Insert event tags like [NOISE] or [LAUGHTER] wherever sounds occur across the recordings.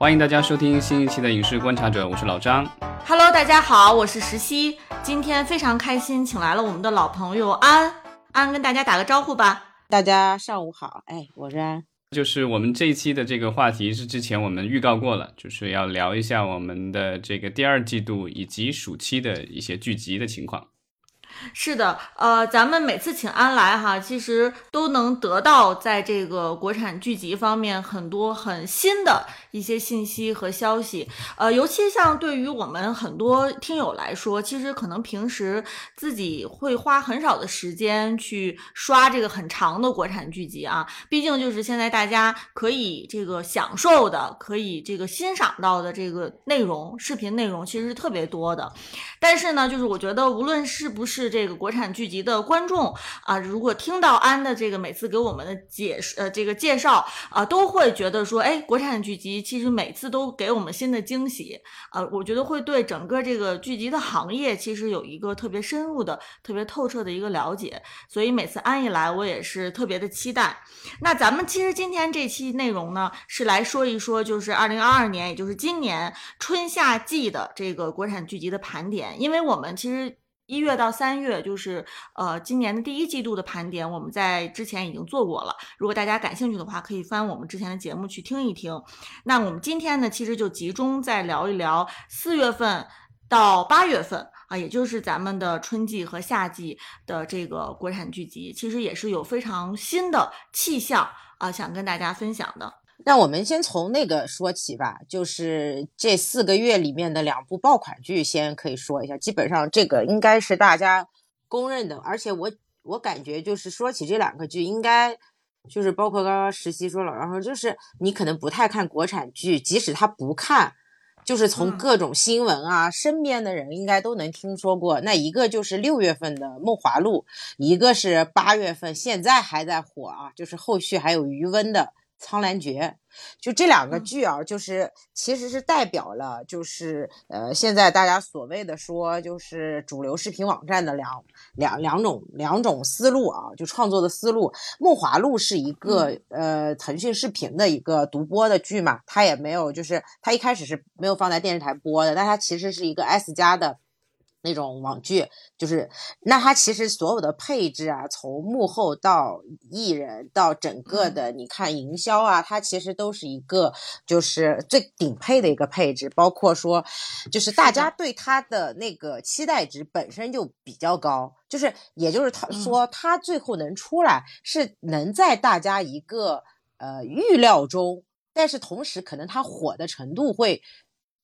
欢迎大家收听新一期的《影视观察者》，我是老张。Hello，大家好，我是石溪。今天非常开心，请来了我们的老朋友安安，跟大家打个招呼吧。大家上午好，哎，我是安。就是我们这一期的这个话题是之前我们预告过了，就是要聊一下我们的这个第二季度以及暑期的一些剧集的情况。是的，呃，咱们每次请安来哈，其实都能得到在这个国产剧集方面很多很新的一些信息和消息。呃，尤其像对于我们很多听友来说，其实可能平时自己会花很少的时间去刷这个很长的国产剧集啊。毕竟就是现在大家可以这个享受的，可以这个欣赏到的这个内容，视频内容其实是特别多的。但是呢，就是我觉得无论是不是这个国产剧集的观众啊，如果听到安的这个每次给我们的解释呃这个介绍啊，都会觉得说，哎，国产剧集其实每次都给我们新的惊喜啊，我觉得会对整个这个剧集的行业其实有一个特别深入的、特别透彻的一个了解。所以每次安一来，我也是特别的期待。那咱们其实今天这期内容呢，是来说一说，就是二零二二年，也就是今年春夏季的这个国产剧集的盘点，因为我们其实。一月到三月就是呃今年的第一季度的盘点，我们在之前已经做过了。如果大家感兴趣的话，可以翻我们之前的节目去听一听。那我们今天呢，其实就集中再聊一聊四月份到八月份啊，也就是咱们的春季和夏季的这个国产剧集，其实也是有非常新的气象啊，想跟大家分享的。那我们先从那个说起吧，就是这四个月里面的两部爆款剧，先可以说一下。基本上这个应该是大家公认的，而且我我感觉就是说起这两个剧，应该就是包括刚刚实习说了，然后，就是你可能不太看国产剧，即使他不看，就是从各种新闻啊，身边的人应该都能听说过。那一个就是六月份的《梦华录》，一个是八月份现在还在火啊，就是后续还有余温的。苍兰诀，就这两个剧啊，就是其实是代表了，就是呃，现在大家所谓的说，就是主流视频网站的两两两种两种思路啊，就创作的思路。《梦华录》是一个呃腾讯视频的一个独播的剧嘛，它也没有，就是它一开始是没有放在电视台播的，但它其实是一个 S 加的。那种网剧就是，那它其实所有的配置啊，从幕后到艺人到整个的，你看营销啊，它其实都是一个就是最顶配的一个配置，包括说，就是大家对它的那个期待值本身就比较高，就是也就是他说他最后能出来是能在大家一个呃预料中，但是同时可能它火的程度会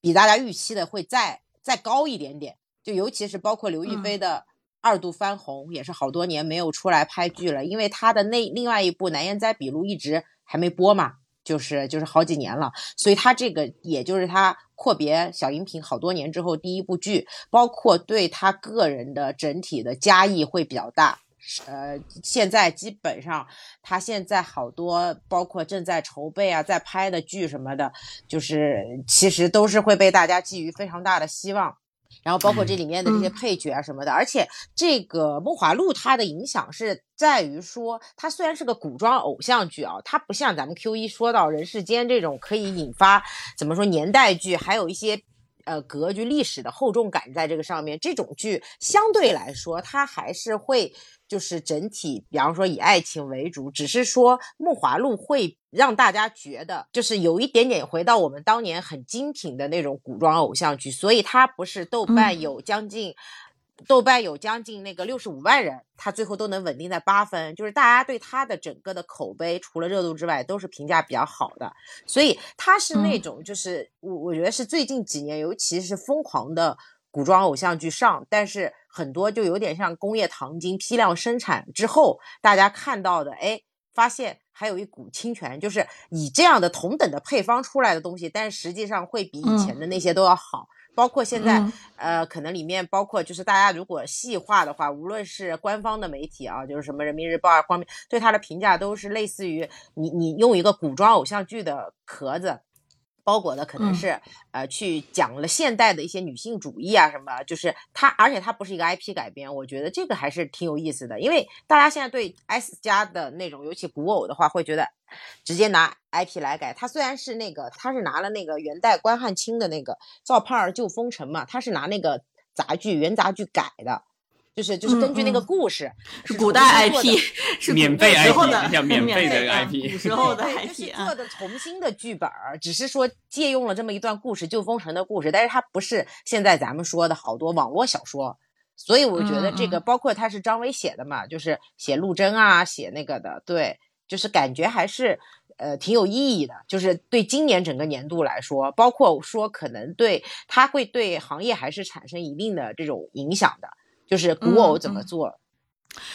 比大家预期的会再再高一点点。就尤其是包括刘亦菲的二度翻红，也是好多年没有出来拍剧了，因为她的那另外一部《难言在笔录》一直还没播嘛，就是就是好几年了，所以她这个也就是她阔别小荧屏好多年之后第一部剧，包括对她个人的整体的加益会比较大。呃，现在基本上她现在好多包括正在筹备啊，在拍的剧什么的，就是其实都是会被大家寄予非常大的希望。然后包括这里面的这些配角啊什么的，而且这个《梦华录》它的影响是在于说，它虽然是个古装偶像剧啊，它不像咱们 Q 一说到人世间这种可以引发怎么说年代剧，还有一些。呃，格局历史的厚重感在这个上面，这种剧相对来说，它还是会就是整体，比方说以爱情为主，只是说《梦华录》会让大家觉得就是有一点点回到我们当年很精品的那种古装偶像剧，所以它不是豆瓣有将近。豆瓣有将近那个六十五万人，他最后都能稳定在八分，就是大家对他的整个的口碑，除了热度之外，都是评价比较好的。所以他是那种，就是我我觉得是最近几年，尤其是疯狂的古装偶像剧上，但是很多就有点像工业糖精批量生产之后，大家看到的，哎，发现还有一股侵权，就是以这样的同等的配方出来的东西，但实际上会比以前的那些都要好。包括现在，呃，可能里面包括就是大家如果细化的话，无论是官方的媒体啊，就是什么人民日报啊方面，对他的评价都是类似于你你用一个古装偶像剧的壳子，包裹的可能嗯是、呃去讲了现代的一些女性主义啊什么，就是它，而且它不是一个 IP 改编，我觉得这个还是挺有意思的，因为大家现在对 S 家的那种，尤其古偶的话，会觉得直接拿 IP 来改。它虽然是那个，它是拿了那个元代关汉卿的那个《赵盼儿救风尘》嘛，它是拿那个杂剧原杂剧改的。就是就是根据那个嗯嗯故事，是古代 IP，[LAUGHS] 是免费 IP 叫免费的啊 IP 古时候的对，就是 IP 啊做。的重新的剧本儿，只是说借用了这么一段故事，旧封城的故事，但是它不是现在咱们说的好多网络小说，所以我觉得这个包括它是张伟写的嘛，就是写陆贞啊，写那个的，对，就是感觉还是。呃，挺有意义的，就是对今年整个年度来说，包括说可能对它会对行业还是产生一定的这种影响的，就是古偶嗯怎么嗯做，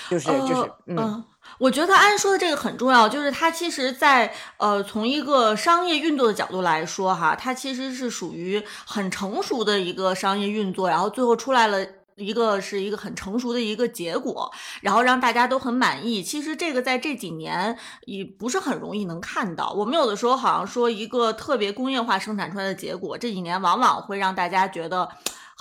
就是就是嗯，我觉得安说的这个很重要，就是它其实在，呃从一个商业运作的角度来说，哈，它其实是属于很成熟的一个商业运作，然后最后出来了。一个是一个很成熟的一个结果，然后让大家都很满意。其实这个在这几年也不是很容易能看到。我们有的时候好像说一个特别工业化生产出来的结果，这几年往往会让大家觉得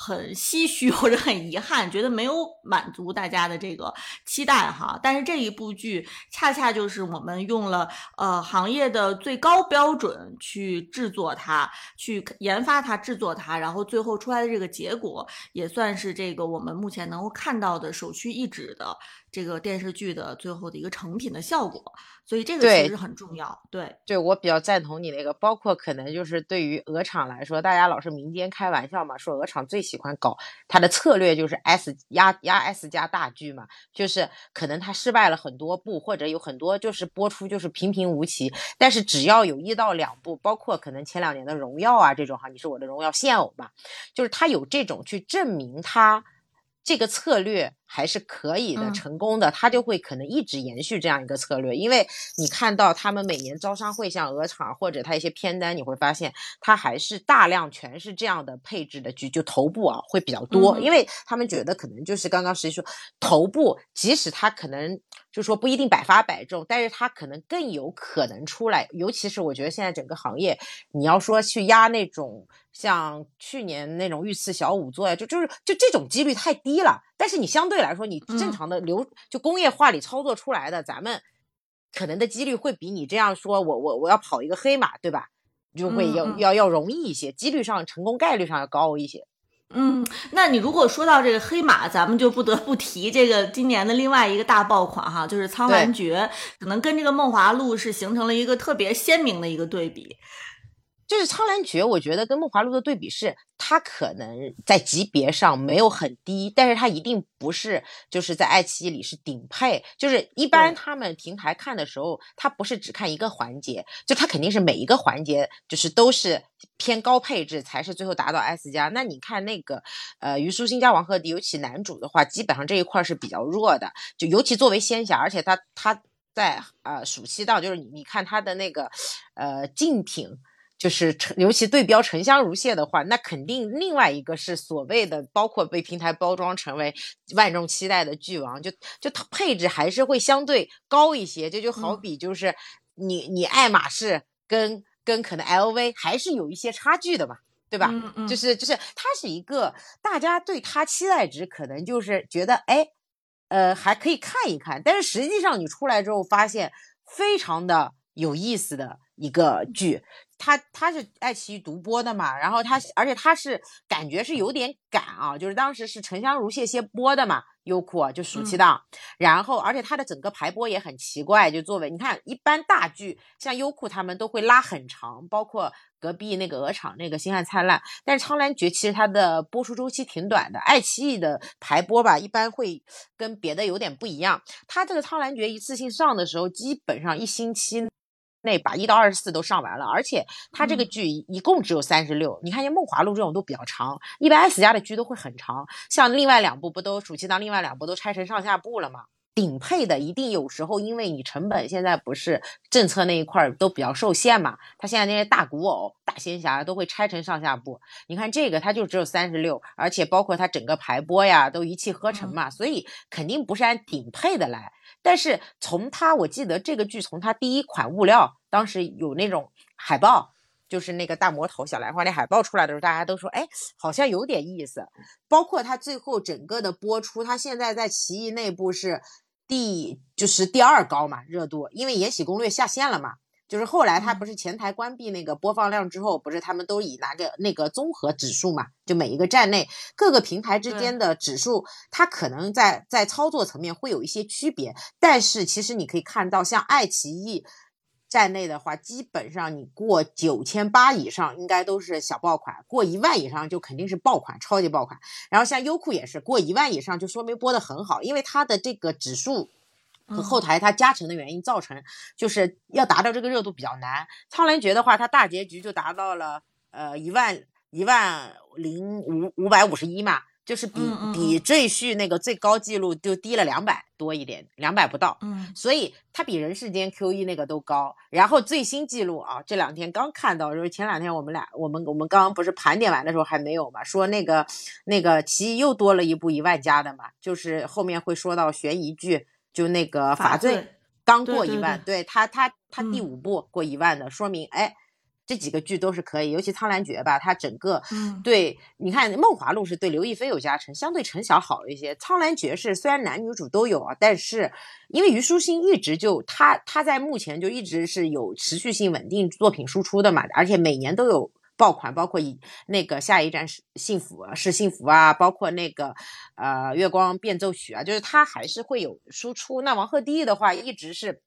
很唏嘘或者很遗憾，觉得没有满足大家的这个期待哈。但是这一部剧恰恰就是我们用了呃行业的最高标准去制作它，去研发它、制作它，然后最后出来的这个结果也算是这个我们目前能够看到的首屈一指的这个电视剧的最后的一个成品的效果。所以这个其实很重要，对。对我比较赞同你那个，包括可能就是对于鹅厂来说，大家老是民间开玩笑嘛，说鹅厂最喜欢搞它的策略就是 S 压压 S 加大剧嘛，就是可能它失败了很多部，或者有很多就是播出就是平平无奇，但是只要有一到两部，包括可能前两年的荣耀啊这种哈，你是我的荣耀现偶吧，就是它有这种去证明它。这个策略还是可以的，嗯。成功的，他就会可能一直延续这样一个策略，因为你看到他们每年招商会，像鹅厂或者他一些偏单，你会发现他还是大量全是这样的配置的局，就头部啊会比较多，嗯。因为他们觉得可能就是刚刚实际说头部，即使他可能就说不一定百发百中，但是它可能更有可能出来，尤其是我觉得现在整个行业，你要说去压那种像去年那种御赐小五座呀，就就是就这种几率太低了。但是你相对来说，你正嗯常的流、就工业化里操作出来的，咱们可能的几率会比你这样说，我我我要跑一个黑马，对吧？就会要、要要容易一些，几率上成功概率上要高一些。嗯，那你如果说到这个黑马，咱们就不得不提这个今年的另外一个大爆款哈，就是《苍兰诀》，可能跟这个《梦华录》是形成了一个特别鲜明的一个对比。就是《苍兰诀》，我觉得跟《梦华录》的对比是，它可能在级别上没有很低，但是它一定不是就是在爱奇艺里是顶配。就是一般他们平台看的时候，它不是只看一个环节，就它肯定是每一个环节就是都是偏高配置，才是最后达到 S 加。那你看那个呃虞书欣加王鹤棣，尤其男主的话，基本上这一块是比较弱的，就尤其作为仙侠，而且他他在呃暑期档，就是你你看他的那个呃竞品。就是沉，尤其对标《沉香如屑》的话，那肯定另外一个是所谓的，包括被平台包装成为万众期待的剧王，就就它配置还是会相对高一些。这就好嗯比就是你你爱马仕跟跟可能 LV 还是有一些差距的嘛，对吧？嗯嗯，就是就是它是一个大家对它期待值可能就是觉得哎，呃还可以看一看，但是实际上你出来之后发现非常的有意思的一个剧。它它是爱奇艺独播的嘛，然后他而且他是感觉是有点赶啊，就是当时是《沉香如屑》先播的嘛，优酷啊就暑期档，然后而且它的整个排播也很奇怪，就作为你看一般大剧像优酷他们都会拉很长，包括隔壁那个鹅厂那个《星汉灿烂》，但是《苍兰诀》其实它的播出周期挺短的，爱奇艺的排播吧一般会跟别的有点不一样，它这个《苍兰诀》一次性上的时候，基本上一星期。内把一到二十四都上完了，而且它这个剧一共只有三十六。你看像《梦华录》这种都比较长，一般 S 家的剧都会很长。像另外两部不都暑期档，另外两部都拆成上下部了吗？顶配的一定有时候因为你成本现在不是政策那一块儿都比较受限嘛，他现在那些大古偶、大仙侠都会拆成上下部。你看这个它就只有三十六，而且包括它整个排播呀都一气呵成嘛，所以肯定不是按顶配的来。但是从他，我记得这个剧从他第一款物料，当时有那种海报，就是那个大魔头小兰花那海报出来的时候，大家都说，哎，好像有点意思。包括他最后整个的播出，他现在在奇异内部是第就是第二高嘛热度，因为《延禧攻略》下线了嘛。就是后来他不是前台关闭那个播放量之后，不是他们都以拿个那个综合指数嘛？就每一个站内各个平台之间的指数，它可能在在操作层面会有一些区别，但是其实你可以看到，像爱奇艺站内的话，基本上你过九千八以上应该都是小爆款，过一万以上就肯定是爆款，超级爆款。然后像优酷也是过一万以上就说明播的很好，因为它的这个指数。和后台它加成的原因造成，就是要达到这个热度比较难。苍兰诀的话，它大结局就达到了呃一万一万零五五百五十一嘛，就是比比赘婿那个最高记录就低了两百多一点，两百不到。嗯，所以它比人世间 Q 一那个都高。然后最新记录啊，这两天刚看到，就是前两天我们俩我们我们刚刚不是盘点完的时候还没有嘛，说那个那个奇艺又多了一部一万加的嘛，就是后面会说到悬疑剧。就那个法罪刚过一万，对他他他第五部过一万的，说明哎这几个剧都是可以，尤其《苍兰诀》吧，它整个对你看《梦华录》是对刘亦菲有加成，相对陈晓好一些，《苍兰诀》是虽然男女主都有啊，但是因为虞书欣一直就她她在目前就一直是有持续性稳定作品输出的嘛，而且每年都有。爆款包括以那个下一站是幸福是幸福啊，包括那个呃月光变奏曲啊，就是它还是会有输出。那王鹤棣的话，一直是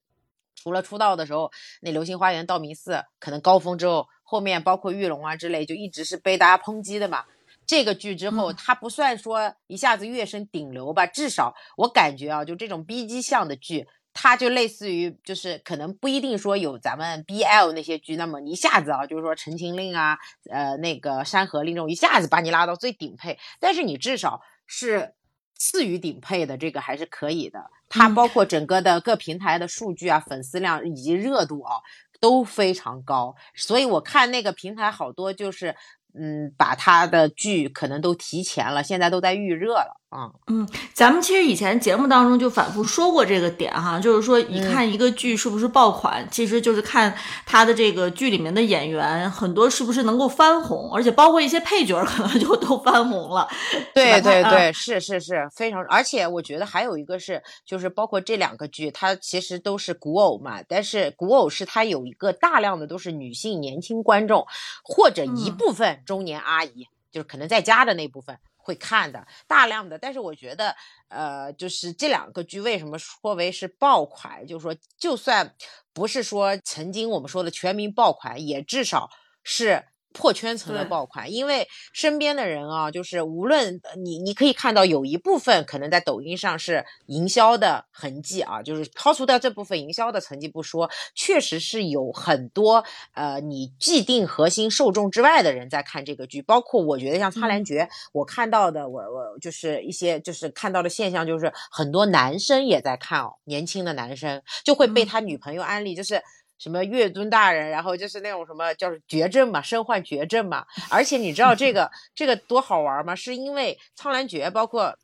除了出道的时候那流星花园道明寺可能高峰之后，后面包括玉龙啊之类，就一直是被大家抨击的嘛。这个剧之后，它不算说一下子跃升顶流吧，至少我感觉啊，就这种 B 级向的剧。它就类似于，就是可能不一定说有咱们 BL 那些剧，那么一下子啊，就是说《陈情令》啊，呃，那个《山河令》这种，一下子把你拉到最顶配。但是你至少是次于顶配的，这个还是可以的。它包括整个的各平台的数据啊、粉丝量以及热度啊都非常高。所以我看那个平台好多就是。嗯，把它的剧可能都提前了，现在都在预热了啊。嗯，咱们其实以前节目当中就反复说过这个点哈，就是说一看一个剧是不是爆款，其实就是看他的这个剧里面的演员很多是不是能够翻红，而且包括一些配角可能就都翻红了。对对对，是是是非常，而且我觉得还有一个是，就是包括这两个剧，它其实都是古偶嘛，但是古偶是它有一个大量的都是女性年轻观众或者一部分。中年阿姨就是可能在家的那部分会看的大量的，但是我觉得，呃，就是这两个剧为什么说为是爆款？就是说，就算不是说曾经我们说的全民爆款，也至少是。破圈层的爆款，因为身边的人啊，就是无论你，你可以看到有一部分可能在抖音上是营销的痕迹啊，就是抛除掉这部分营销的成绩不说，确实是有很多呃你既定核心受众之外的人在看这个剧，包括我觉得像《苍兰诀》，我看到的我我就是一些就是看到的现象，就是很多男生也在看哦，年轻的男生就会被他女朋友安利，就是。什么月尊大人，然后就是那种什么叫绝症嘛，身患绝症嘛。而且你知道这个 [LAUGHS] 这个多好玩吗？是因为苍兰诀，包括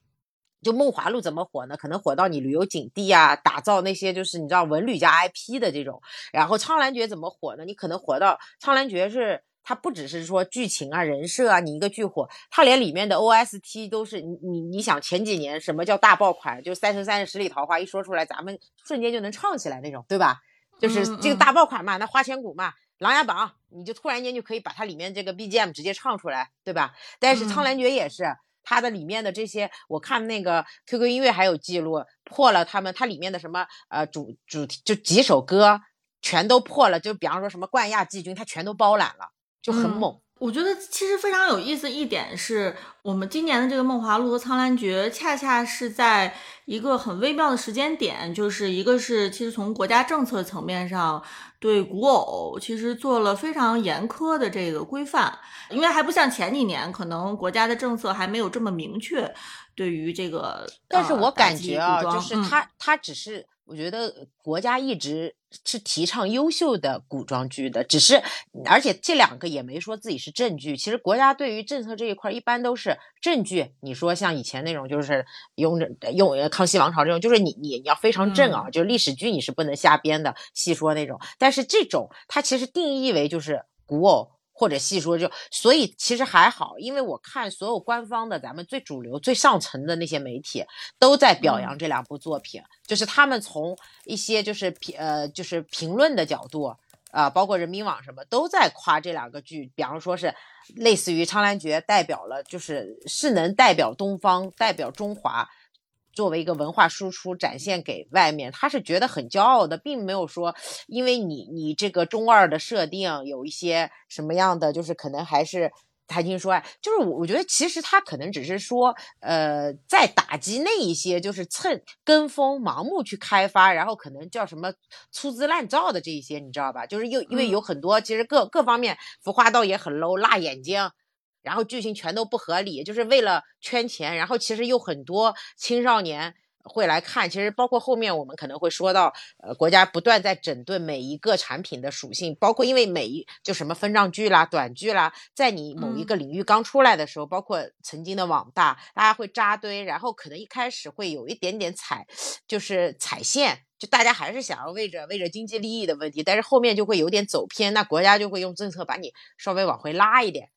就梦华录怎么火呢？可能火到你旅游景地啊，打造那些就是你知道文旅加 IP 的这种。然后苍兰诀怎么火呢？你可能火到苍兰诀是它不只是说剧情啊、人设啊，你一个剧火，它连里面的 OST 都是你你你想前几年什么叫大爆款？就《三生三世十里桃花》一说出来，咱们瞬间就能唱起来那种，对吧？就是这个大爆款嘛，那花千骨嘛，琅琊榜，你就突然间就可以把它里面这个 BGM 直接唱出来，对吧？但是苍兰诀也是，它的里面的这些，我看那个 QQ 音乐还有记录破了，他们它里面的什么呃主主题就几首歌全都破了，就比方说什么冠亚季军，它全都包揽了，就很猛。我觉得其实非常有意思一点是，我们今年的这个《梦华录》和《苍兰诀》恰恰是在一个很微妙的时间点，就是一个是其实从国家政策层面上对古偶其实做了非常严苛的这个规范，因为还不像前几年，可能国家的政策还没有这么明确对于这个。但是我感觉啊，就是它它只是。我觉得国家一直是提倡优秀的古装剧的，只是而且这两个也没说自己是正剧。其实国家对于政策这一块一般都是正剧。你说像以前那种就是用用康熙王朝这种，就是你你你要非常正啊，就是历史剧你是不能瞎编的，细说那种。但是这种它其实定义为就是古偶。或者细说就，所以其实还好，因为我看所有官方的咱们最主流、最上层的那些媒体都在表扬这两部作品，就是他们从一些就是评呃就是评论的角度啊，包括人民网什么都在夸这两个剧，比方说是类似于《苍兰诀》代表了，就是是能代表东方、代表中华。作为一个文化输出展现给外面，他是觉得很骄傲的，并没有说因为你你这个中二的设定有一些什么样的，就是可能还是谈情说爱，就是我我觉得其实他可能只是说，呃，在打击那一些就是蹭跟风、盲目去开发，然后可能叫什么粗制滥造的这一些，你知道吧？就是又因为有很多其实各各方面浮化道也很 low，辣眼睛。然后剧情全都不合理，就是为了圈钱。然后其实有很多青少年会来看，其实包括后面我们可能会说到，呃，国家不断在整顿每一个产品的属性，包括因为每一就什么分账剧啦、短剧啦，在你某一个领域刚出来的时候，包括曾经的网大，大家会扎堆，然后可能一开始会有一点点踩，就是踩线，就大家还是想要为着为着经济利益的问题，但是后面就会有点走偏，那国家就会用政策把你稍微往回拉一点。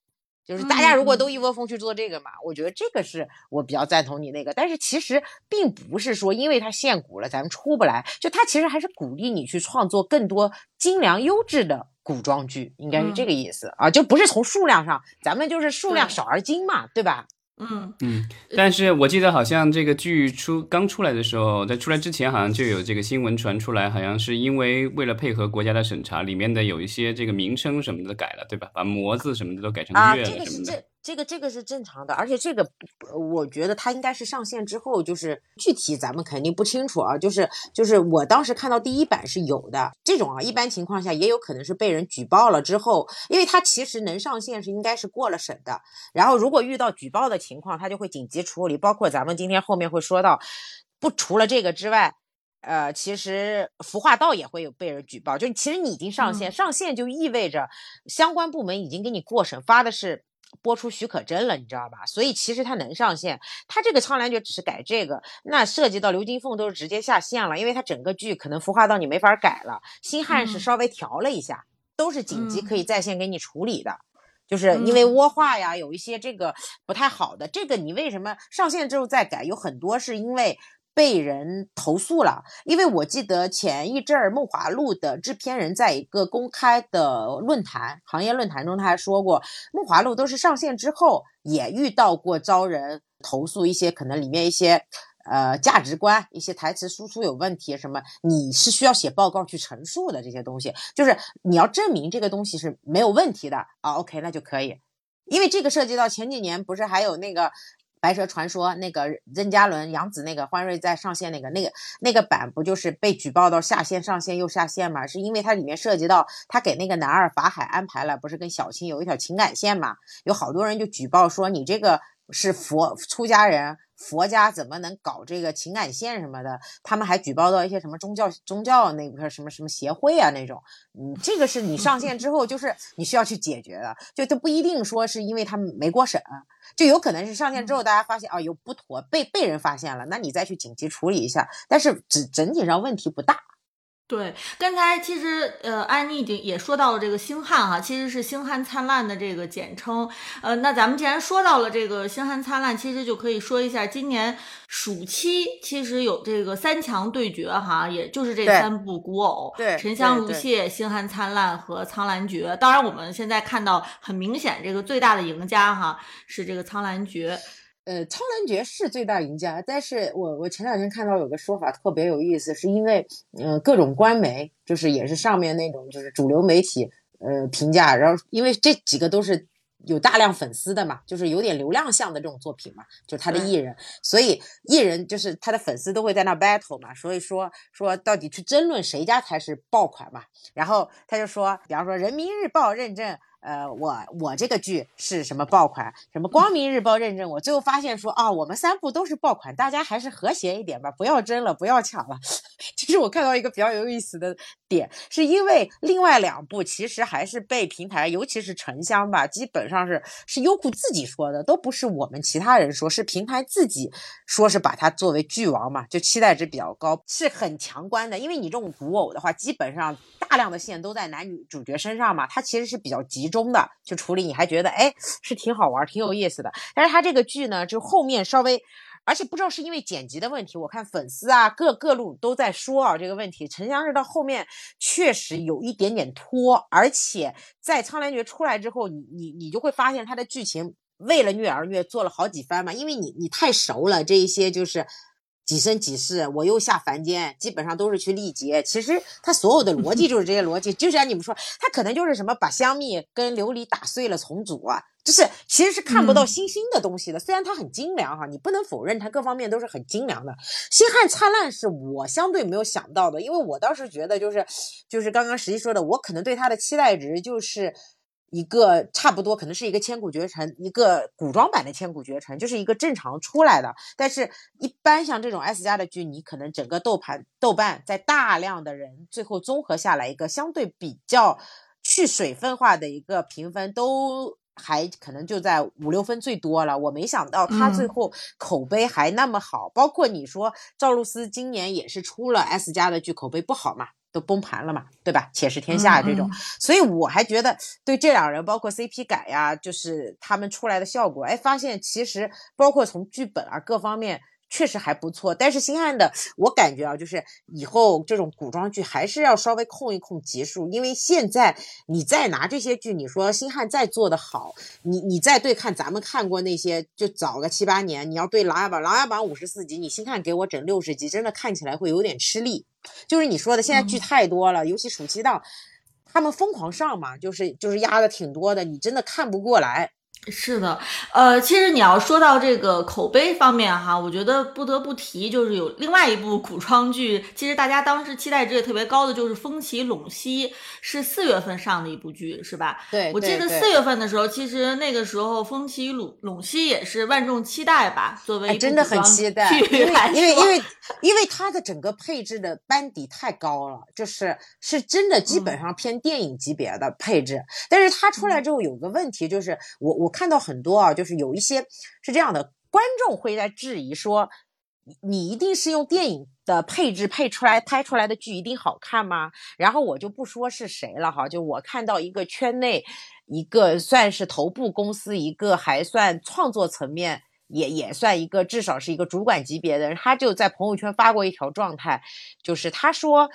就是大家如果都一窝蜂去做这个嘛，我觉得这个是我比较赞同你那个。但是其实并不是说因为它限股了咱们出不来，就它其实还是鼓励你去创作更多精良优质的古装剧，应该是这个意思啊，就不是从数量上，咱们就是数量少而精嘛，对吧？嗯嗯，但是我记得好像这个剧出刚出来的时候，在出来之前好像就有这个新闻传出来，好像是因为为了配合国家的审查，里面的有一些这个名称什么的改了，对吧？把“模”字什么的都改成“月”了什么的。这个这个这个是正常的，而且这个我觉得它应该是上线之后，就是具体咱们肯定不清楚啊。就是就是我当时看到第一版是有的这种啊，一般情况下也有可能是被人举报了之后，因为它其实能上线是应该是过了审的。然后如果遇到举报的情况，它就会紧急处理。包括咱们今天后面会说到，不除了这个之外，呃，其实孵化道也会有被人举报。就其实你已经上线，上线就意味着相关部门已经给你过审，发的是。播出许可证了，你知道吧？所以其实它能上线。它这个《苍兰诀》只是改这个，那涉及到刘金凤都是直接下线了，因为它整个剧可能孵化到你没法改了。新汉是稍微调了一下，都是紧急可以在线给你处理的，就是因为窝化呀，有一些这个不太好的，这个你为什么上线之后再改？有很多是因为。被人投诉了，因为我记得前一阵儿《梦华录》的制片人在一个公开的论坛、行业论坛中，他还说过，《梦华录》都是上线之后也遇到过招人投诉，一些可能里面一些呃价值观、一些台词输出有问题，什么你是需要写报告去陈述的这些东西，就是你要证明这个东西是没有问题的啊，OK，那就可以，因为这个涉及到前几年不是还有那个。白蛇传说那个任嘉伦、杨紫那个欢瑞在上线那个那个那个版不就是被举报到下线上线又下线嘛？是因为它里面涉及到他给那个男二法海安排了，不是跟小青有一条情感线嘛？有好多人就举报说你这个是佛出家人。佛家怎么能搞这个情感线什么的？他们还举报到一些什么宗教宗教那个什么什么协会啊那种，嗯，这个是你上线之后就是你需要去解决的，就都不一定说是因为他们没过审，就有可能是上线之后大家发现啊有不妥，被被人发现了，那你再去紧急处理一下，但是整整体上问题不大。对，刚才其实呃，安妮已经也说到了这个星汉哈，其实是星汉灿烂的这个简称。呃，那咱们既然说到了这个星汉灿烂，其实就可以说一下今年暑期其实有这个三强对决哈，也就是这三部古偶，对，沉香如屑、星汉灿烂和苍兰诀。当然，我们现在看到很明显，这个最大的赢家哈是这个苍兰诀。呃，苍兰诀是最大赢家，但是我我前两天看到有个说法特别有意思，是因为嗯各种官媒就是也是上面那种就是主流媒体呃评价，然后因为这几个都是有大量粉丝的嘛，就是有点流量向的这种作品嘛，就是他的艺人，所以艺人就是他的粉丝都会在那 battle 嘛，所以说说到底去争论谁家才是爆款嘛，然后他就说，比方说人民日报认证。呃，我我这个剧是什么爆款？什么光明日报认证？我最后发现说啊，我们三部都是爆款，大家还是和谐一点吧，不要争了，不要抢了。[LAUGHS] 其实我看到一个比较有意思的点，是因为另外两部其实还是被平台，尤其是沉香吧，基本上是是优酷自己说的，都不是我们其他人说，是平台自己说是把它作为剧王嘛，就期待值比较高，是很强关的。因为你这种古偶的话，基本上大量的线都在男女主角身上嘛，它其实是比较集中的，去处理你还觉得哎是挺好玩、挺有意思的。但是它这个剧呢，就后面稍微。而且不知道是因为剪辑的问题，我看粉丝啊各各路都在说啊这个问题。沉香是到后面确实有一点点拖，而且在苍兰诀出来之后，你你你就会发现它的剧情为了虐而虐，做了好几番嘛。因为你你太熟了，这一些就是几生几世，我又下凡间，基本上都是去历劫。其实他所有的逻辑就是这些逻辑，就像你们说，他可能就是什么把香蜜跟琉璃打碎了重组啊。就是其实是看不到星星的东西的，虽然它很精良哈，你不能否认它各方面都是很精良的。星汉灿烂是我相对没有想到的，因为我当时觉得就是就是刚刚实习说的，我可能对他的期待值就是一个差不多，可能是一个千古绝尘，一个古装版的千古绝尘，就是一个正常出来的。但是，一般像这种 S 加的剧，你可能整个豆盘豆瓣在大量的人最后综合下来一个相对比较去水分化的一个评分都。还可能就在五六分最多了，我没想到他最后口碑还那么好。包括你说赵露思今年也是出了 S 加的剧，口碑不好嘛，都崩盘了嘛，对吧？且试天下这种，所以我还觉得对这两人，包括 CP 感呀，就是他们出来的效果，哎，发现其实包括从剧本啊各方面。确实还不错，但是星汉的我感觉啊，就是以后这种古装剧还是要稍微控一控集数，因为现在你再拿这些剧，你说星汉再做的好，你你再对看咱们看过那些，就早个七八年，你要对《琅琊榜》，《琅琊榜》五十四集，你星汉给我整六十集，真的看起来会有点吃力。就是你说的，现在剧太多了，尤其暑期档，他们疯狂上嘛，就是就是压的挺多的，你真的看不过来。是的，呃，其实你要说到这个口碑方面哈，我觉得不得不提，就是有另外一部古装剧，其实大家当时期待值也特别高的，就是《风起陇西》，是四月份上的一部剧，是吧？对，我记得四月份的时候，其实那个时候《风起陇陇西》也是万众期待吧，作为真的很期待，因为因为因为 [LAUGHS] 因为它的整个配置的班底太高了，就是是真的基本上偏电影级别的配置，但是它出来之后有个问题，就是我我。看到很多啊，就是有一些是这样的，观众会在质疑说，你一定是用电影的配置配出来拍出来的剧一定好看吗？然后我就不说是谁了哈，就我看到一个圈内一个算是头部公司，一个还算创作层面也也算一个至少是一个主管级别的人，他就在朋友圈发过一条状态，就是他说。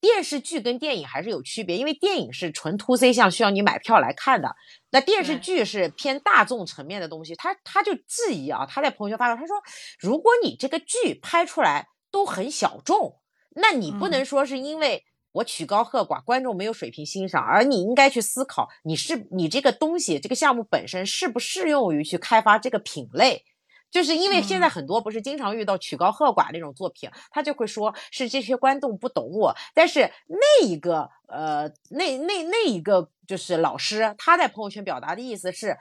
电视剧跟电影还是有区别，因为电影是纯 to C 项，需要你买票来看的。那电视剧是偏大众层面的东西，他他就质疑啊，他在朋友圈发了，他说，如果你这个剧拍出来都很小众，那你不能说是因为我曲高和寡，观众没有水平欣赏，而你应该去思考，你是你这个东西这个项目本身适不适用于去开发这个品类。就是因为现在很多不是经常遇到曲高和寡那种作品，他就会说是这些观众不懂我。但是那一个呃，那那那一个就是老师，他在朋友圈表达的意思是，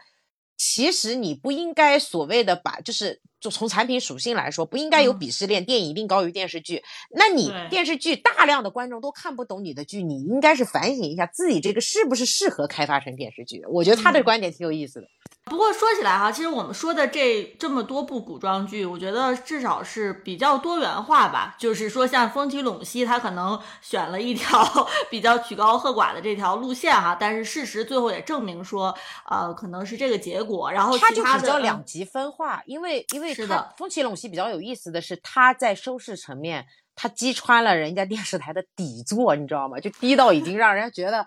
其实你不应该所谓的把，就是就从产品属性来说，不应该有鄙视链，电影一定高于电视剧。那你电视剧大量的观众都看不懂你的剧，你应该是反省一下自己这个是不是适合开发成电视剧。我觉得他的观点挺有意思的。不过说起来哈，其实我们说的这这么多部古装剧，我觉得至少是比较多元化吧。就是说，像《风起陇西》，它可能选了一条 [LAUGHS] 比较曲高和寡的这条路线哈，但是事实最后也证明说，呃，可能是这个结果。然后它就比较两极分化，因为因为是的，《风起陇西》比较有意思的是，它在收视层面，它击穿了人家电视台的底座，你知道吗？就低到已经让人家觉得。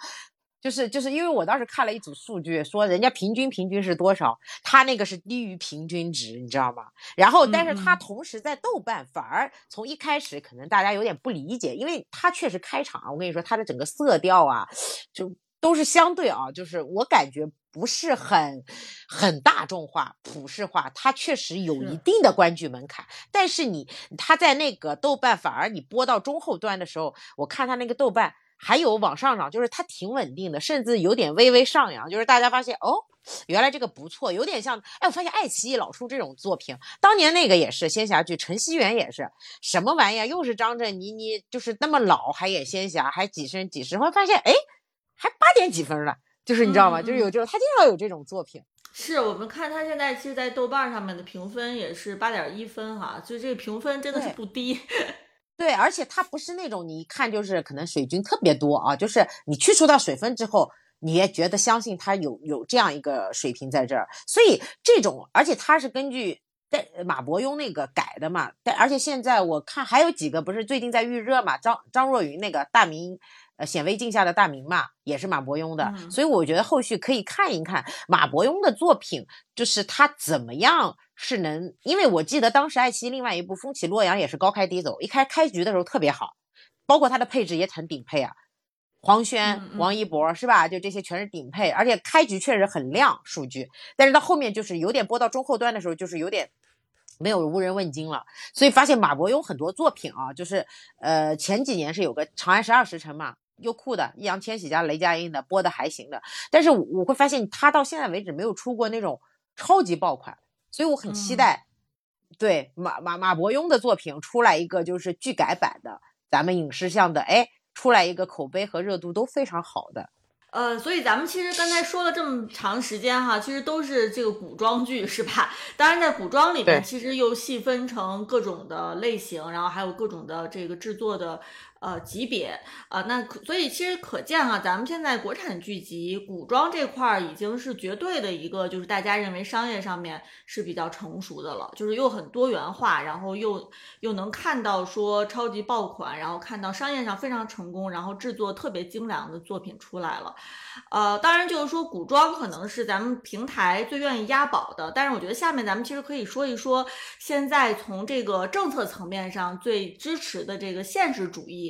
就是就是因为我当时看了一组数据，说人家平均平均是多少，他那个是低于平均值，你知道吗？然后，但是他同时在豆瓣反而从一开始可能大家有点不理解，因为他确实开场，我跟你说他的整个色调啊，就都是相对啊，就是我感觉不是很很大众化、普世化，它确实有一定的观剧门槛。但是你他在那个豆瓣反而你播到中后端的时候，我看他那个豆瓣。还有往上涨，就是它挺稳定的，甚至有点微微上扬。就是大家发现哦，原来这个不错，有点像，哎，我发现爱奇艺老出这种作品，当年那个也是仙侠剧，陈希元也是，什么玩意儿，又是张震，倪妮就是那么老还演仙侠，还几身几十，后来发现，哎，还八点几分了，就是你知道吗？就是有这种，他经常有这种作品。是我们看他现在其实，在豆瓣上面的评分也是八点一分哈，就这个评分真的是不低。对，而且它不是那种你一看就是可能水军特别多啊，就是你去除掉水分之后。你也觉得相信它有有这样一个水平在这儿，所以这种，而且它是根据在马伯庸那个改的嘛，但而且现在我看还有几个不是最近在预热嘛，张张若昀那个大明，呃显微镜下的大明嘛，也是马伯庸的，所以我觉得后续可以看一看马伯庸的作品，就是他怎么样是能，因为我记得当时爱奇艺另外一部《风起洛阳》也是高开低走，一开开局的时候特别好，包括它的配置也很顶配啊。黄轩、王一博是吧？就这些全是顶配，而且开局确实很亮数据，但是到后面就是有点播到中后端的时候，就是有点没有无人问津了。所以发现马伯庸很多作品啊，就是呃前几年是有个《长安十二时辰》嘛，优酷的易烊千玺加雷佳音的播的还行的，但是我会发现他到现在为止没有出过那种超级爆款，所以我很期待对马马马伯庸的作品出来一个就是剧改版的，咱们影视向的哎。出来一个口碑和热度都非常好的，呃，所以咱们其实刚才说了这么长时间哈，其实都是这个古装剧是吧？当然在古装里面，其实又细分成各种的类型，然后还有各种的这个制作的。呃，级别啊，那可所以其实可见啊，咱们现在国产剧集古装这块儿已经是绝对的一个，就是大家认为商业上面是比较成熟的了，就是又很多元化，然后又又能看到说超级爆款，然后看到商业上非常成功，然后制作特别精良的作品出来了。呃，当然就是说古装可能是咱们平台最愿意押宝的，但是我觉得下面咱们其实可以说一说现在从这个政策层面上最支持的这个现实主义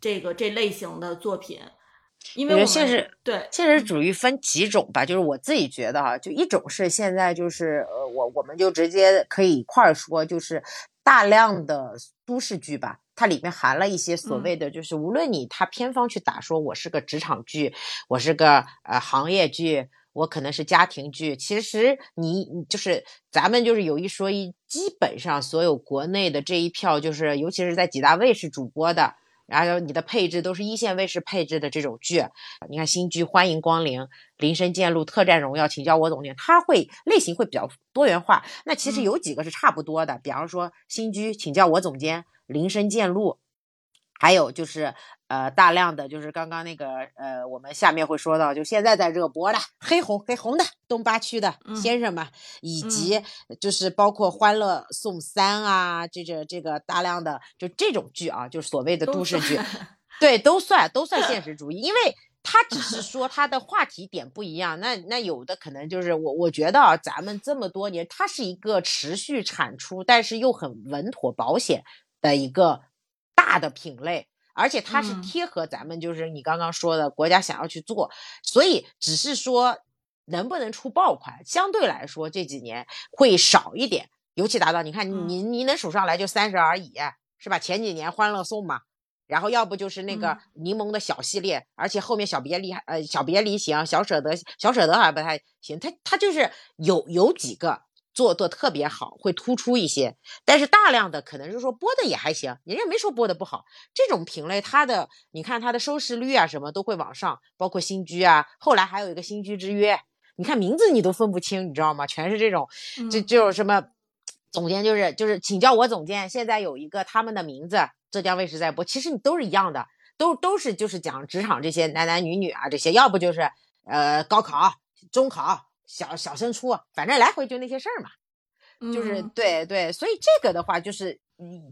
这个这类型的作品，因为现实对现实主义分几种吧，就是我自己觉得哈，就一种是现在就是呃我我们就直接可以一块儿说，就是大量的都市剧吧。它里面含了一些所谓的，就是无论你它偏方去打说，我是个职场剧，我是个呃行业剧，我可能是家庭剧，其实你就是咱们就是有一说一，基本上所有国内的这一票，就是尤其是在几大卫视主播的，然后你的配置都是一线卫视配置的这种剧，你看新剧《欢迎光临》《林深见鹿》《特战荣耀》，请叫我总监，它会类型会比较多元化。那其实有几个是差不多的，比方说新剧《请叫我总监》。林深见鹿，还有就是呃大量的就是刚刚那个呃我们下面会说到，就现在在热播的黑红黑红的东八区的先生们，以及就是包括《欢乐颂三》啊，这这这个大量的就这种剧啊，就是所谓的都市剧，[LAUGHS] 对，都算都算现实 [LAUGHS] 主义，因为他只是说他的话题点不一样。那那有的可能就是我我觉得啊，咱们这么多年，它是一个持续产出，但是又很稳妥保险。的一个大的品类，而且它是贴合咱们，就是你刚刚说的国家想要去做，所以只是说能不能出爆款，相对来说这几年会少一点。尤其达到你看，你你能数上来就三十而已，是吧？前几年欢乐颂嘛，然后要不就是那个柠檬的小系列，而且后面小别离呃小别离行，小舍得小舍得好像不太行，它它就是有有几个。做做特别好，会突出一些，但是大量的可能是说播的也还行，人家没说播的不好。这种品类，它的你看它的收视率啊什么都会往上，包括新居啊，后来还有一个新居之约，你看名字你都分不清，你知道吗？全是这种，这就什么总监就是就是请叫我总监。现在有一个他们的名字，浙江卫视在播，其实你都是一样的，都都是就是讲职场这些男男女女啊这些，要不就是呃高考、中考。小小升初，反正来回就那些事儿嘛，就是对对，所以这个的话就是。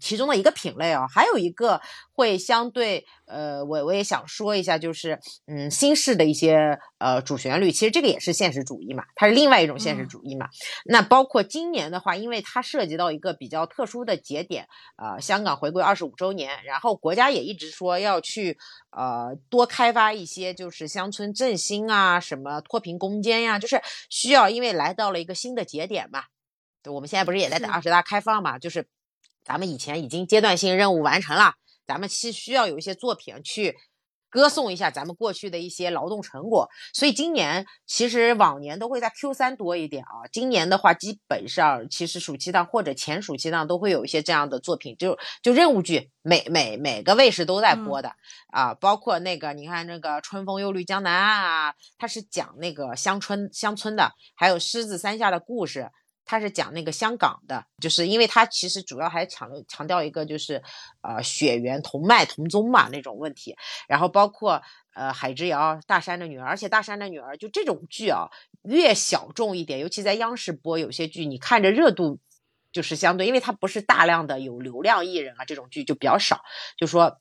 其中的一个品类哦，还有一个会相对，呃，我我也想说一下，就是，嗯，新式的一些呃主旋律，其实这个也是现实主义嘛，它是另外一种现实主义嘛。那包括今年的话，因为它涉及到一个比较特殊的节点，呃，香港回归二十五周年，然后国家也一直说要去，呃，多开发一些就是乡村振兴啊，什么脱贫攻坚呀，就是需要，因为来到了一个新的节点嘛。我们现在不是也在等二十大开放嘛，就是。咱们以前已经阶段性任务完成了，咱们需需要有一些作品去歌颂一下咱们过去的一些劳动成果，所以今年其实往年都会在 Q 三多一点啊。今年的话，基本上其实暑期档或者前暑期档都会有一些这样的作品，就就任务剧，每每每个卫视都在播的啊。包括那个你看那个《春风又绿江南岸》啊，它是讲那个乡村乡村的，还有《狮子山下的故事》。他是讲那个香港的，就是因为他其实主要还强强调一个就是，呃，血缘同脉同宗嘛那种问题。然后包括呃海之遥、大山的女儿，而且大山的女儿就这种剧啊，越小众一点，尤其在央视播有些剧，你看着热度就是相对，因为它不是大量的有流量艺人啊，这种剧就比较少，就说。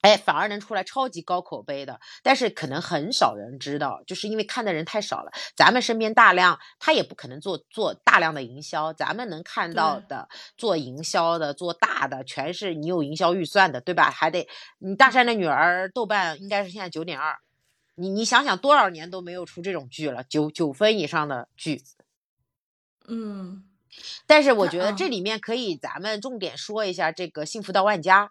哎，反而能出来超级高口碑的，但是可能很少人知道，就是因为看的人太少了。咱们身边大量，他也不可能做做大量的营销。咱们能看到的做营销的、做大的，全是你有营销预算的，对吧？还得你大山的女儿，豆瓣应该是现在九点二。你你想想，多少年都没有出这种剧了，九九分以上的剧。嗯，但是我觉得这里面可以咱们重点说一下这个《幸福到万家》。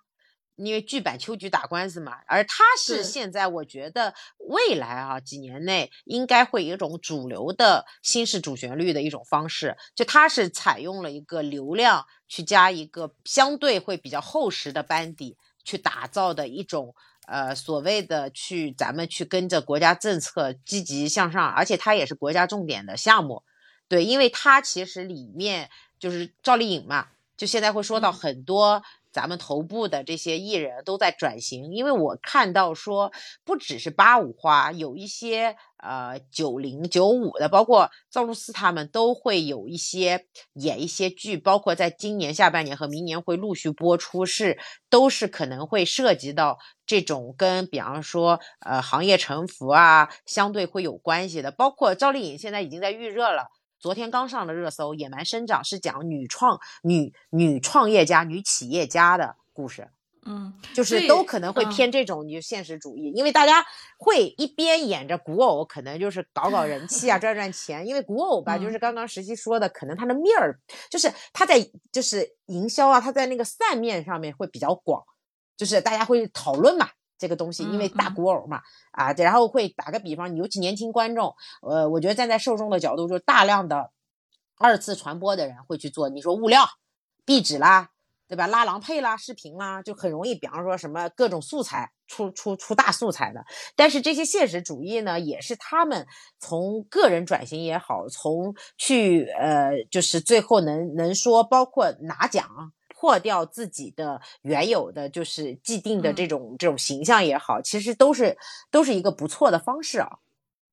因为剧版秋菊打官司嘛，而它是现在我觉得未来啊几年内应该会有一种主流的新式主旋律的一种方式，就它是采用了一个流量去加一个相对会比较厚实的班底去打造的一种呃所谓的去咱们去跟着国家政策积极向上，而且它也是国家重点的项目，对，因为它其实里面就是赵丽颖嘛，就现在会说到很多。咱们头部的这些艺人都在转型，因为我看到说不只是八五花，有一些呃九零九五的，包括赵露思他们都会有一些演一些剧，包括在今年下半年和明年会陆续播出，是都是可能会涉及到这种跟比方说呃行业沉浮啊相对会有关系的，包括赵丽颖现在已经在预热了。昨天刚上了热搜，《野蛮生长》是讲女创女女创业家、女企业家的故事，嗯，就是都可能会偏这种就现实主义，因为大家会一边演着古偶，可能就是搞搞人气啊，[LAUGHS] 赚赚钱。因为古偶吧，就是刚刚实习说的，可能它的面儿就是它在就是营销啊，它在那个散面上面会比较广，就是大家会讨论嘛。这个东西，因为大古偶嘛，啊，然后会打个比方，尤其年轻观众，呃，我觉得站在受众的角度，就是大量的二次传播的人会去做。你说物料、壁纸啦，对吧？拉郎配啦、视频啦，就很容易，比方说什么各种素材出出出大素材的。但是这些现实主义呢，也是他们从个人转型也好，从去呃，就是最后能能说，包括拿奖。破掉自己的原有的就是既定的这种这种形象也好，其实都是都是一个不错的方式啊。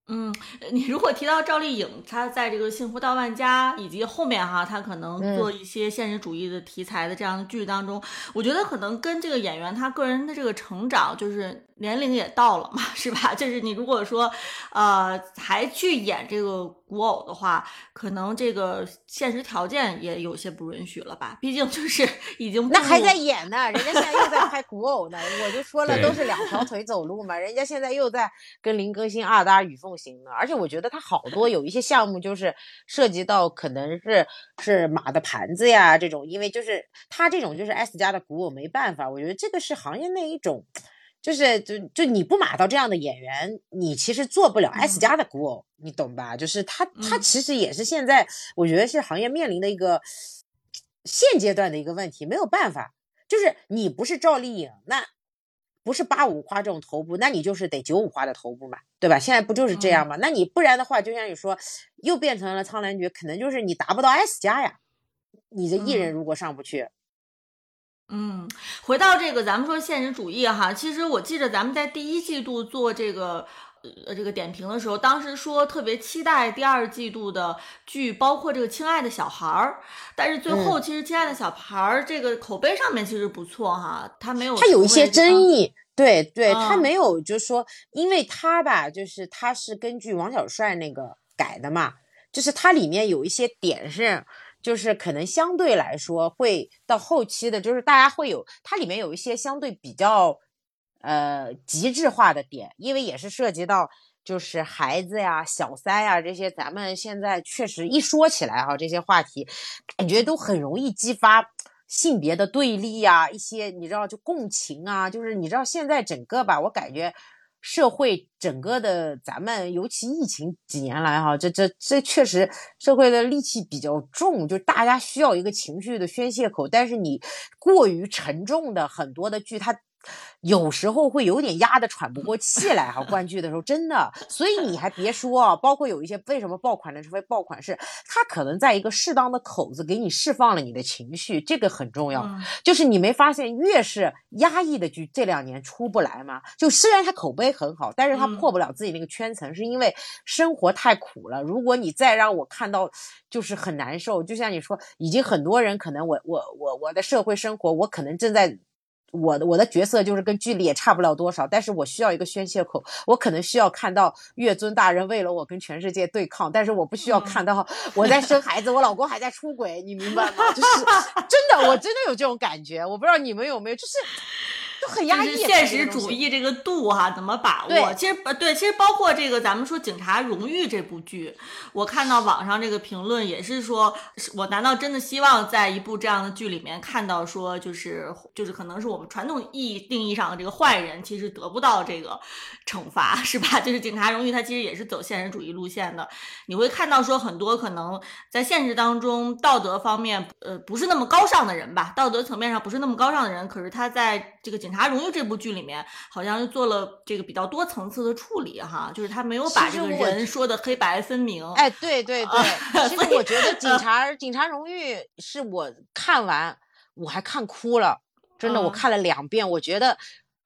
嗯，你如果提到赵丽颖，她在这个《幸福到万家》以及后面哈，她可能做一些现实主义的题材的这样的剧当中，我觉得可能跟这个演员她个人的这个成长，就是年龄也到了嘛，[LAUGHS] 是吧？就是你如果说，呃，还去演这个古偶的话，可能这个现实条件也有些不允许了吧？毕竟就是 [LAUGHS] 已经那还在演呢，人家现在又在拍古偶呢。我就说了，都是两条腿走路嘛，人家现在又在跟林更新二搭《雨凤》。行呢，而且我觉得他好多有一些项目就是涉及到可能是是马的盘子呀这种，因为就是他这种就是 S 家的古偶没办法，我觉得这个是行业内一种，就是就就你不马到这样的演员，你其实做不了 S 加的古偶，你懂吧？就是他他其实也是现在我觉得是行业面临的一个现阶段的一个问题，没有办法，就是你不是赵丽颖那。不是八五花这种头部，那你就是得九五花的头部嘛，对吧？现在不就是这样吗？那你不然的话，就像你说，又变成了苍兰诀，可能就是你达不到 S 加呀。你的艺人如果上不去，嗯，回到这个，咱们说现实主义哈，其实我记着咱们在第一季度做这个。呃，这个点评的时候，当时说特别期待第二季度的剧，包括这个《亲爱的小孩儿》，但是最后其实《亲爱的小孩儿》这个口碑上面其实不错哈，他没有，他有一些争议，对对，他没有，就是说，因为他吧，就是他是根据王小帅那个改的嘛，就是它里面有一些点是，就是可能相对来说会到后期的，就是大家会有它里面有一些相对比较。呃，极致化的点，因为也是涉及到就是孩子呀、小三呀这些，咱们现在确实一说起来哈，这些话题感觉都很容易激发性别的对立呀，一些你知道就共情啊，就是你知道现在整个吧，我感觉社会整个的，咱们尤其疫情几年来哈，这这这确实社会的戾气比较重，就大家需要一个情绪的宣泄口，但是你过于沉重的很多的剧它。有时候会有点压得喘不过气来哈，观剧的时候真的，所以你还别说啊，包括有一些为什么爆款的成为爆款，是它可能在一个适当的口子给你释放了你的情绪，这个很重要。就是你没发现越是压抑的剧这两年出不来吗？就虽然它口碑很好，但是它破不了自己那个圈层，是因为生活太苦了。如果你再让我看到，就是很难受。就像你说，已经很多人可能我我我我的社会生活，我可能正在。我的我的角色就是跟剧里也差不了多少，但是我需要一个宣泄口，我可能需要看到月尊大人为了我跟全世界对抗，但是我不需要看到我在生孩子，我老公还在出轨，你明白吗？就是真的，我真的有这种感觉，我不知道你们有没有，就是。很压抑，现实主义这个度哈，怎么把握？其实呃，对，其实包括这个咱们说《警察荣誉》这部剧，我看到网上这个评论也是说，我难道真的希望在一部这样的剧里面看到说，就是就是可能是我们传统意义定义上的这个坏人，其实得不到这个惩罚，[LAUGHS] 是吧？就是《警察荣誉》它其实也是走现实主义路线的，你会看到说很多可能在现实当中道德方面呃不是那么高尚的人吧，道德层面上不是那么高尚的人，可是他在这个警《警察荣誉》这部剧里面，好像做了这个比较多层次的处理，哈，就是他没有把这个人说的黑白分明。哎，对对对，[LAUGHS] 其实我觉得 [LAUGHS]《警察警察荣誉》是我看完我还看哭了，真的，我看了两遍，我觉得。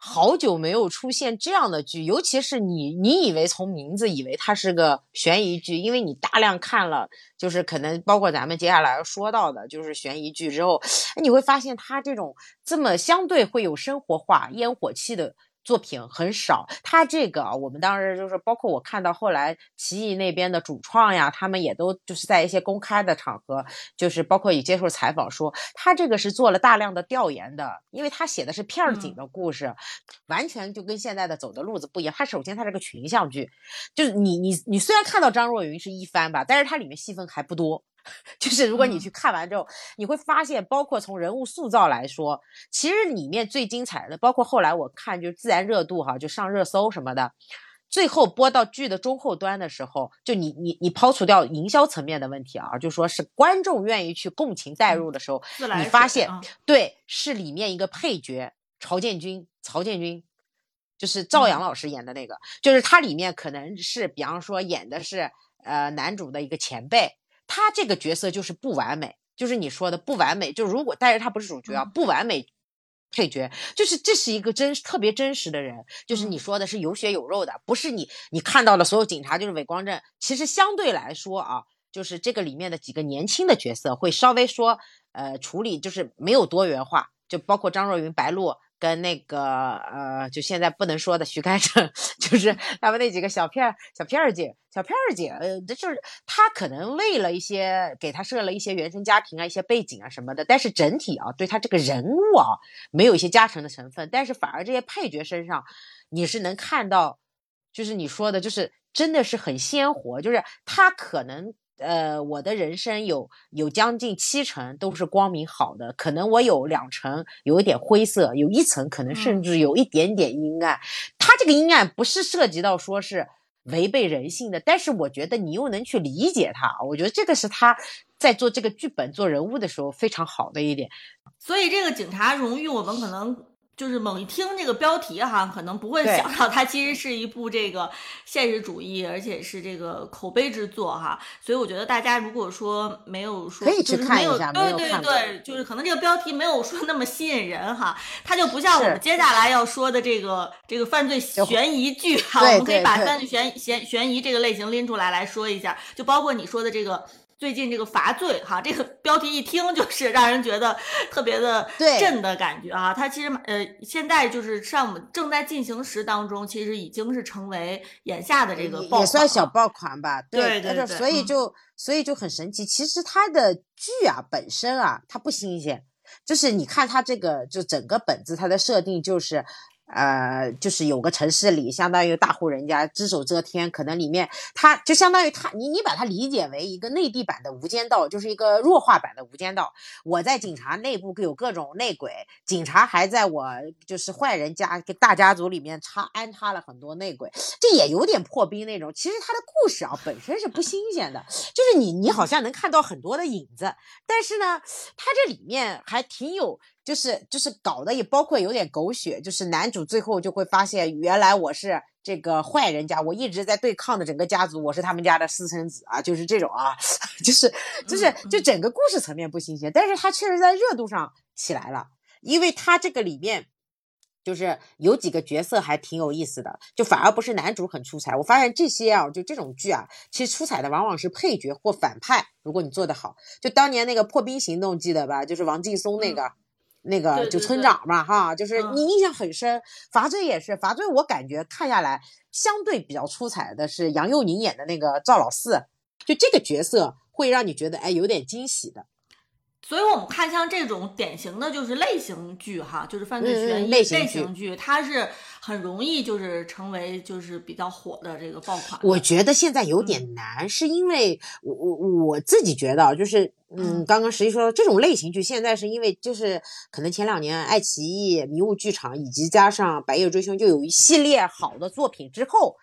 好久没有出现这样的剧，尤其是你，你以为从名字以为它是个悬疑剧，因为你大量看了，就是可能包括咱们接下来要说到的，就是悬疑剧之后，你会发现它这种这么相对会有生活化、烟火气的。作品很少，他这个我们当时就是包括我看到后来奇异那边的主创呀，他们也都就是在一些公开的场合，就是包括也接受采访说，他这个是做了大量的调研的，因为他写的是片儿警的故事，完全就跟现在的走的路子不一样。他首先他是个群像剧，就是你你你虽然看到张若昀是一番吧，但是它里面戏份还不多。[LAUGHS] 就是如果你去看完之后，你会发现，包括从人物塑造来说，其实里面最精彩的，包括后来我看就自然热度哈，就上热搜什么的，最后播到剧的中后端的时候，就你你你抛除掉营销层面的问题啊，就说是观众愿意去共情代入的时候，你发现对，是里面一个配角曹建军，曹建军就是赵阳。老师演的那个，就是他里面可能是比方说演的是呃男主的一个前辈。他这个角色就是不完美，就是你说的不完美。就如果，但是他不是主角啊，不完美配角，就是这是一个真特别真实的人，就是你说的是有血有肉的，不是你你看到的所有警察就是伪光正。其实相对来说啊，就是这个里面的几个年轻的角色会稍微说，呃，处理就是没有多元化，就包括张若昀、白鹿。跟那个呃，就现在不能说的徐开骋，[LAUGHS] 就是他们那几个小片儿、小片儿姐、小片儿姐，呃，这就是他可能为了一些给他设了一些原生家庭啊、一些背景啊什么的，但是整体啊，对他这个人物啊，没有一些加成的成分，但是反而这些配角身上，你是能看到，就是你说的，就是真的是很鲜活，就是他可能。呃，我的人生有有将近七成都是光明好的，可能我有两成有一点灰色，有一层可能甚至有一点点阴暗。他这个阴暗不是涉及到说是违背人性的，但是我觉得你又能去理解他，我觉得这个是他在做这个剧本做人物的时候非常好的一点。所以这个警察荣誉，我们可能。就是猛一听这个标题哈，可能不会想到它其实是一部这个现实主义，而且是这个口碑之作哈。所以我觉得大家如果说没有说，可以去看一下，对对对，就是可能这个标题没有说那么吸引人哈，它就不像我们接下来要说的这个这个犯罪悬疑剧哈，我们可以把犯罪悬悬悬疑这个类型拎出来来说一下，就包括你说的这个。最近这个罚罪哈，这个标题一听就是让人觉得特别的震的感觉啊。它其实呃，现在就是上我们正在进行时当中，其实已经是成为眼下的这个也算小爆款吧。对对对，所以就所以就很神奇。其实它的剧啊本身啊，它不新鲜，就是你看它这个就整个本子它的设定就是。呃，就是有个城市里，相当于大户人家只手遮天，可能里面他就相当于他，你你把它理解为一个内地版的无间道，就是一个弱化版的无间道。我在警察内部有各种内鬼，警察还在我就是坏人家大家族里面插安插了很多内鬼，这也有点破冰那种。其实他的故事啊本身是不新鲜的，就是你你好像能看到很多的影子，但是呢，他这里面还挺有。就是就是搞的也包括有点狗血，就是男主最后就会发现，原来我是这个坏人家，我一直在对抗的整个家族，我是他们家的私生子啊，就是这种啊，[LAUGHS] 就是就是就整个故事层面不新鲜，但是他确实在热度上起来了，因为他这个里面就是有几个角色还挺有意思的，就反而不是男主很出彩，我发现这些啊，就这种剧啊，其实出彩的往往是配角或反派，如果你做得好，就当年那个破冰行动记得吧，就是王劲松那个。那个就村长嘛，哈，就是你印象很深。罚罪也是罚罪，我感觉看下来相对比较出彩的是杨佑宁演的那个赵老四，就这个角色会让你觉得哎有点惊喜的。所以我们看像这种典型的就是类型剧哈，就是犯罪悬疑类型剧，它是很容易就是成为就是比较火的这个爆款。我觉得现在有点难，是因为我我我自己觉得就是。嗯，刚刚实际说这种类型剧，现在是因为就是可能前两年爱奇艺、迷雾剧场以及加上白夜追凶，就有一系列好的作品之后，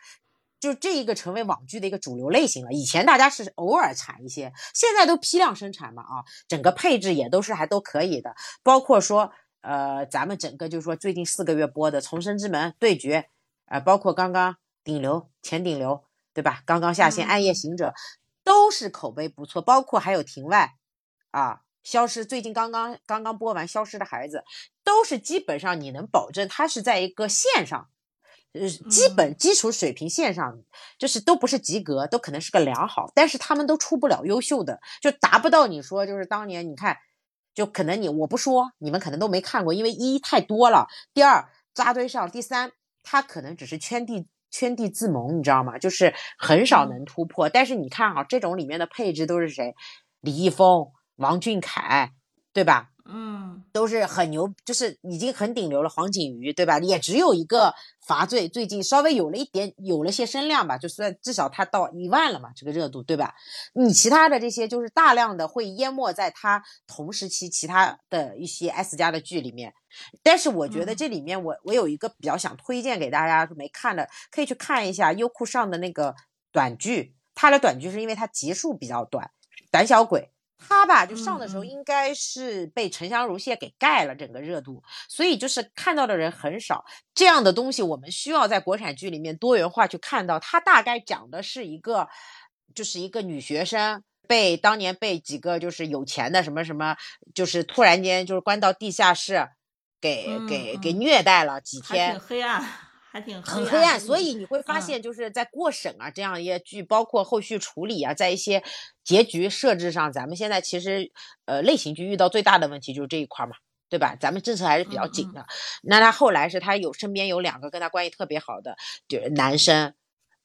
就这一个成为网剧的一个主流类型了。以前大家是偶尔产一些，现在都批量生产嘛啊，整个配置也都是还都可以的。包括说呃，咱们整个就是说最近四个月播的《重生之门》《对决》，呃，包括刚刚顶流前顶流对吧？刚刚下线《暗夜行者》。都是口碑不错，包括还有庭外，啊，消失最近刚刚刚刚播完《消失的孩子》，都是基本上你能保证它是在一个线上，呃，基本基础水平线上，就是都不是及格，都可能是个良好，但是他们都出不了优秀的，就达不到你说就是当年你看，就可能你我不说，你们可能都没看过，因为一太多了，第二扎堆上，第三他可能只是圈地。圈地自萌，你知道吗？就是很少能突破。但是你看啊，这种里面的配置都是谁？李易峰、王俊凯，对吧？嗯，都是很牛，就是已经很顶流了。黄景瑜，对吧？也只有一个罚罪，最近稍微有了一点，有了些声量吧，就算至少他到一万了嘛，这个热度，对吧？你其他的这些就是大量的会淹没在他同时期其他的一些 S 加的剧里面。但是我觉得这里面，我我有一个比较想推荐给大家没看的，可以去看一下优酷上的那个短剧。它的短剧是因为它集数比较短，《胆小鬼》。他吧，就上的时候应该是被沉香如屑给盖了整个热度，所以就是看到的人很少。这样的东西我们需要在国产剧里面多元化去看到。他大概讲的是一个，就是一个女学生被当年被几个就是有钱的什么什么，就是突然间就是关到地下室，给给给虐待了几天，挺黑暗。还挺很黑暗，所以你会发现，就是在过审啊这样一些剧，包括后续处理啊，在一些结局设置上，咱们现在其实呃类型剧遇到最大的问题就是这一块嘛，对吧？咱们政策还是比较紧的。那他后来是他有身边有两个跟他关系特别好的，就是男生，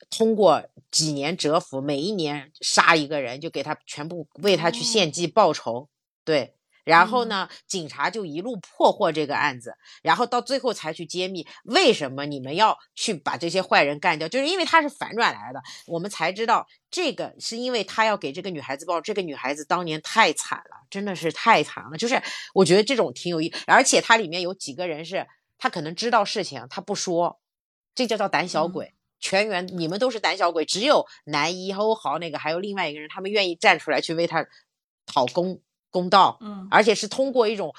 通过几年蛰伏，每一年杀一个人，就给他全部为他去献祭报仇，对。然后呢，警察就一路破获这个案子，然后到最后才去揭秘为什么你们要去把这些坏人干掉，就是因为他是反转来的。我们才知道这个是因为他要给这个女孩子报，这个女孩子当年太惨了，真的是太惨了。就是我觉得这种挺有意，而且它里面有几个人是他可能知道事情，他不说，这叫叫胆小鬼。全员你们都是胆小鬼，只有男一欧豪那个还有另外一个人，他们愿意站出来去为他讨公。公道，嗯，而且是通过一种，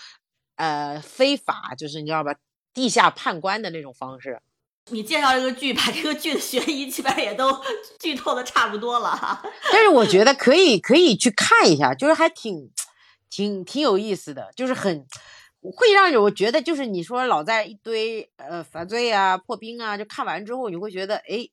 呃，非法，就是你知道吧，地下判官的那种方式。你介绍这个剧，把这个剧的悬疑基本也都剧透的差不多了哈。但是我觉得可以，可以去看一下，就是还挺，挺挺有意思的，就是很会让我觉得，就是你说老在一堆呃犯罪啊、破冰啊，就看完之后你会觉得，哎，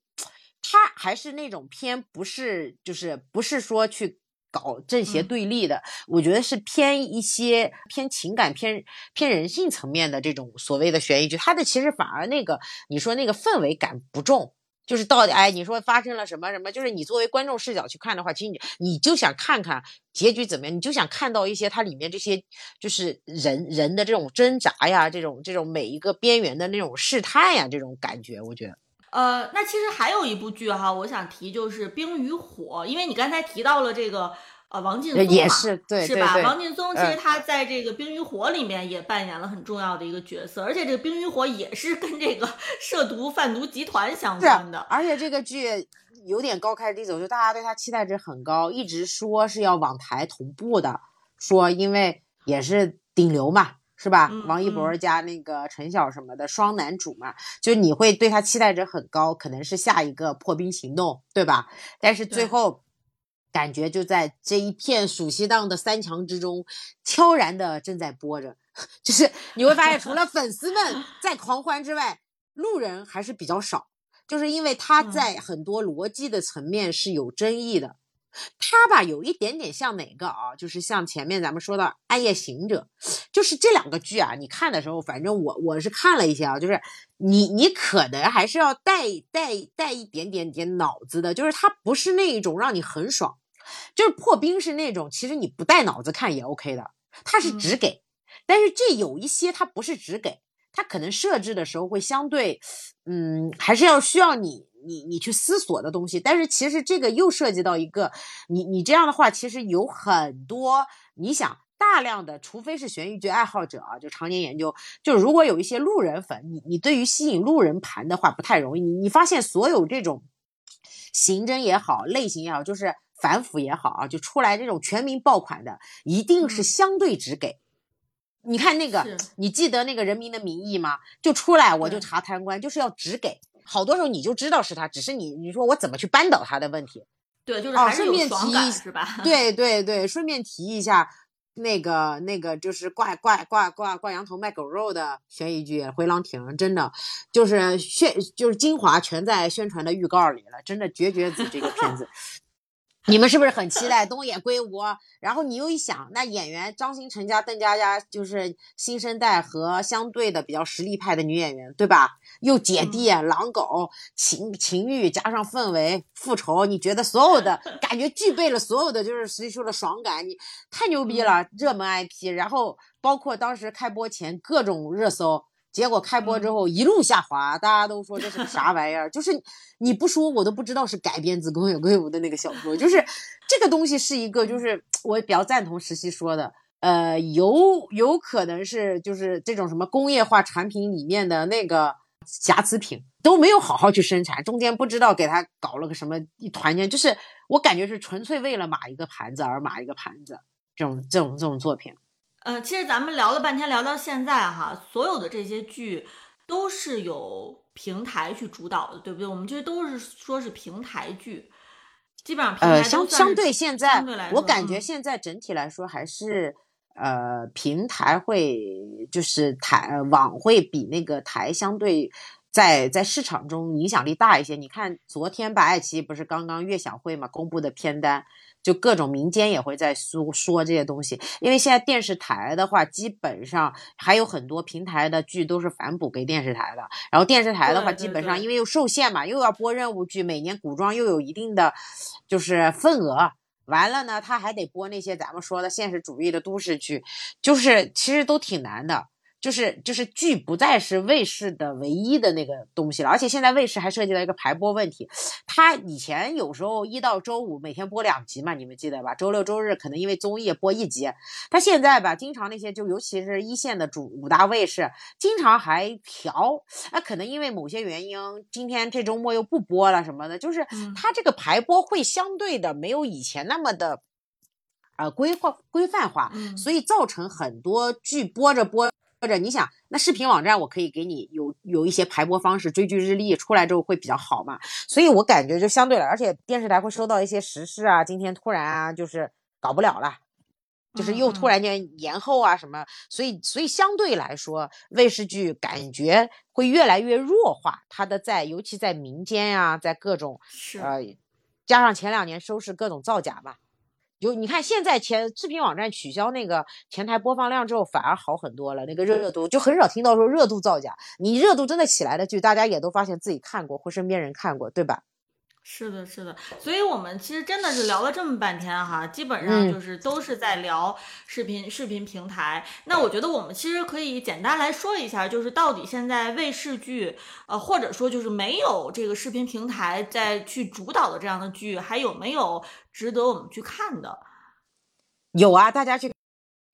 他还是那种偏不是，就是不是说去。搞正邪对立的，我觉得是偏一些偏情感、偏偏人性层面的这种所谓的悬疑剧。它的其实反而那个你说那个氛围感不重，就是到底哎，你说发生了什么什么？就是你作为观众视角去看的话，其实你你就想看看结局怎么样，你就想看到一些它里面这些就是人人的这种挣扎呀，这种这种每一个边缘的那种试探呀，这种感觉，我觉得。呃，那其实还有一部剧哈，我想提就是《冰与火》，因为你刚才提到了这个。呃，王劲松也是对，是吧？王劲松其实他在这个《冰与火》里面也扮演了很重要的一个角色，而且这个《冰与火》也是跟这个 [LAUGHS] 涉毒贩毒集团相关的。而且这个剧有点高开低走，就大家对他期待值很高，一直说是要往台同步的，说因为也是顶流嘛，是吧？王一博加那个陈晓什么的双男主嘛，就你会对他期待值很高，可能是下一个破冰行动，对吧？但是最后。感觉就在这一片暑期档的三强之中，悄然的正在播着。[LAUGHS] 就是你会发现，除了粉丝们 [LAUGHS] 在狂欢之外，路人还是比较少。就是因为他在很多逻辑的层面是有争议的。他吧，有一点点像哪个啊？就是像前面咱们说的《暗夜行者》，就是这两个剧啊。你看的时候，反正我我是看了一些啊，就是你你可能还是要带带带一点点点脑子的，就是它不是那一种让你很爽，就是破冰是那种其实你不带脑子看也 OK 的，它是只给，但是这有一些它不是只给，它可能设置的时候会相对，嗯，还是要需要你。你你去思索的东西，但是其实这个又涉及到一个，你你这样的话，其实有很多，你想大量的，除非是悬疑剧爱好者啊，就常年研究，就如果有一些路人粉，你你对于吸引路人盘的话不太容易，你你发现所有这种刑侦也好，类型也好，就是反腐也好啊，就出来这种全民爆款的，一定是相对只给。你看那个，你记得那个人民的名义吗？就出来我就查贪官，就是要只给。好多时候你就知道是他，只是你你说我怎么去扳倒他的问题。对，就是还是顺便提是吧？[LAUGHS] 对对对，顺便提一下那个那个就是挂挂挂挂挂羊头卖狗肉的悬疑剧《回廊亭》，真的就是宣就是精华全在宣传的预告里了，真的绝绝子这个片子。你们是不是很期待东野圭吾？然后你又一想，那演员张新成加邓家佳就是新生代和相对的比较实力派的女演员，对吧？又姐弟、狼狗、情情欲加上氛围、复仇，你觉得所有的 [LAUGHS] 感觉具备了所有的就是实际说的爽感，你太牛逼了！热门 IP，然后包括当时开播前各种热搜。结果开播之后一路下滑，大家都说这是个啥玩意儿？就是你不说我都不知道是改编自宫野圭吾的那个小说。就是这个东西是一个，就是我比较赞同石溪说的，呃，有有可能是就是这种什么工业化产品里面的那个瑕疵品都没有好好去生产，中间不知道给他搞了个什么一团件，就是我感觉是纯粹为了码一个盘子而码一个盘子，这种这种这种作品。呃，其实咱们聊了半天，聊到现在哈，所有的这些剧都是有平台去主导的，对不对？我们这都是说是平台剧，基本上平台相相对现在，我感觉嗯现在整体来说还是呃平台会就是台网会比那个台相对在在市场中影响力大一些。你看昨天吧，爱奇艺不是刚刚悦享会嘛公布的片单。就各种民间也会在说说这些东西，因为现在电视台的话，基本上还有很多平台的剧都是反哺给电视台的。然后电视台的话，基本上因为又受限嘛，又要播任务剧，每年古装又有一定的就是份额。完了呢，他还得播那些咱们说的现实主义的都市剧，就是其实都挺难的。就是就是剧不再是卫视的唯一的那个东西了，而且现在卫视还涉及到一个排播问题。它以前有时候一到周五每天播两集嘛，你们记得吧？周六周日可能因为综艺播一集。它现在吧，经常那些就尤其是一线的主五大卫视，经常还调。那可能因为某些原因，今天这周末又不播了什么的，就是嗯它这个排播会相对的没有以前那么的。呃，规划规范化，嗯所以造成很多剧播着播或者你想，那视频网站我可以给你有有一些排播方式，追剧日历出来之后会比较好嘛。所以我感觉就相对来，而且电视台会收到一些时事啊，今天突然啊就是搞不了了，就是又突然间延后啊什么，所以所以相对来说，卫视剧感觉会越来越弱化，它的在尤其在民间啊，在各种是呃，加上前两年收视各种造假嘛。有你看现在前视频网站取消那个前台播放量之后，反而好很多了，那个热度就很少听到说热度造假。你热度真的起来的剧，大家也都发现自己看过或身边人看过，对吧？是的，是的，所以我们其实真的是聊了这么半天哈，基本上就是都是在聊视频视频平台。那我觉得我们其实可以简单来说一下，就是到底现在卫视剧，呃，或者说就是没有这个视频平台在去主导的这样的剧，还有没有值得我们去看的？有啊，大家去。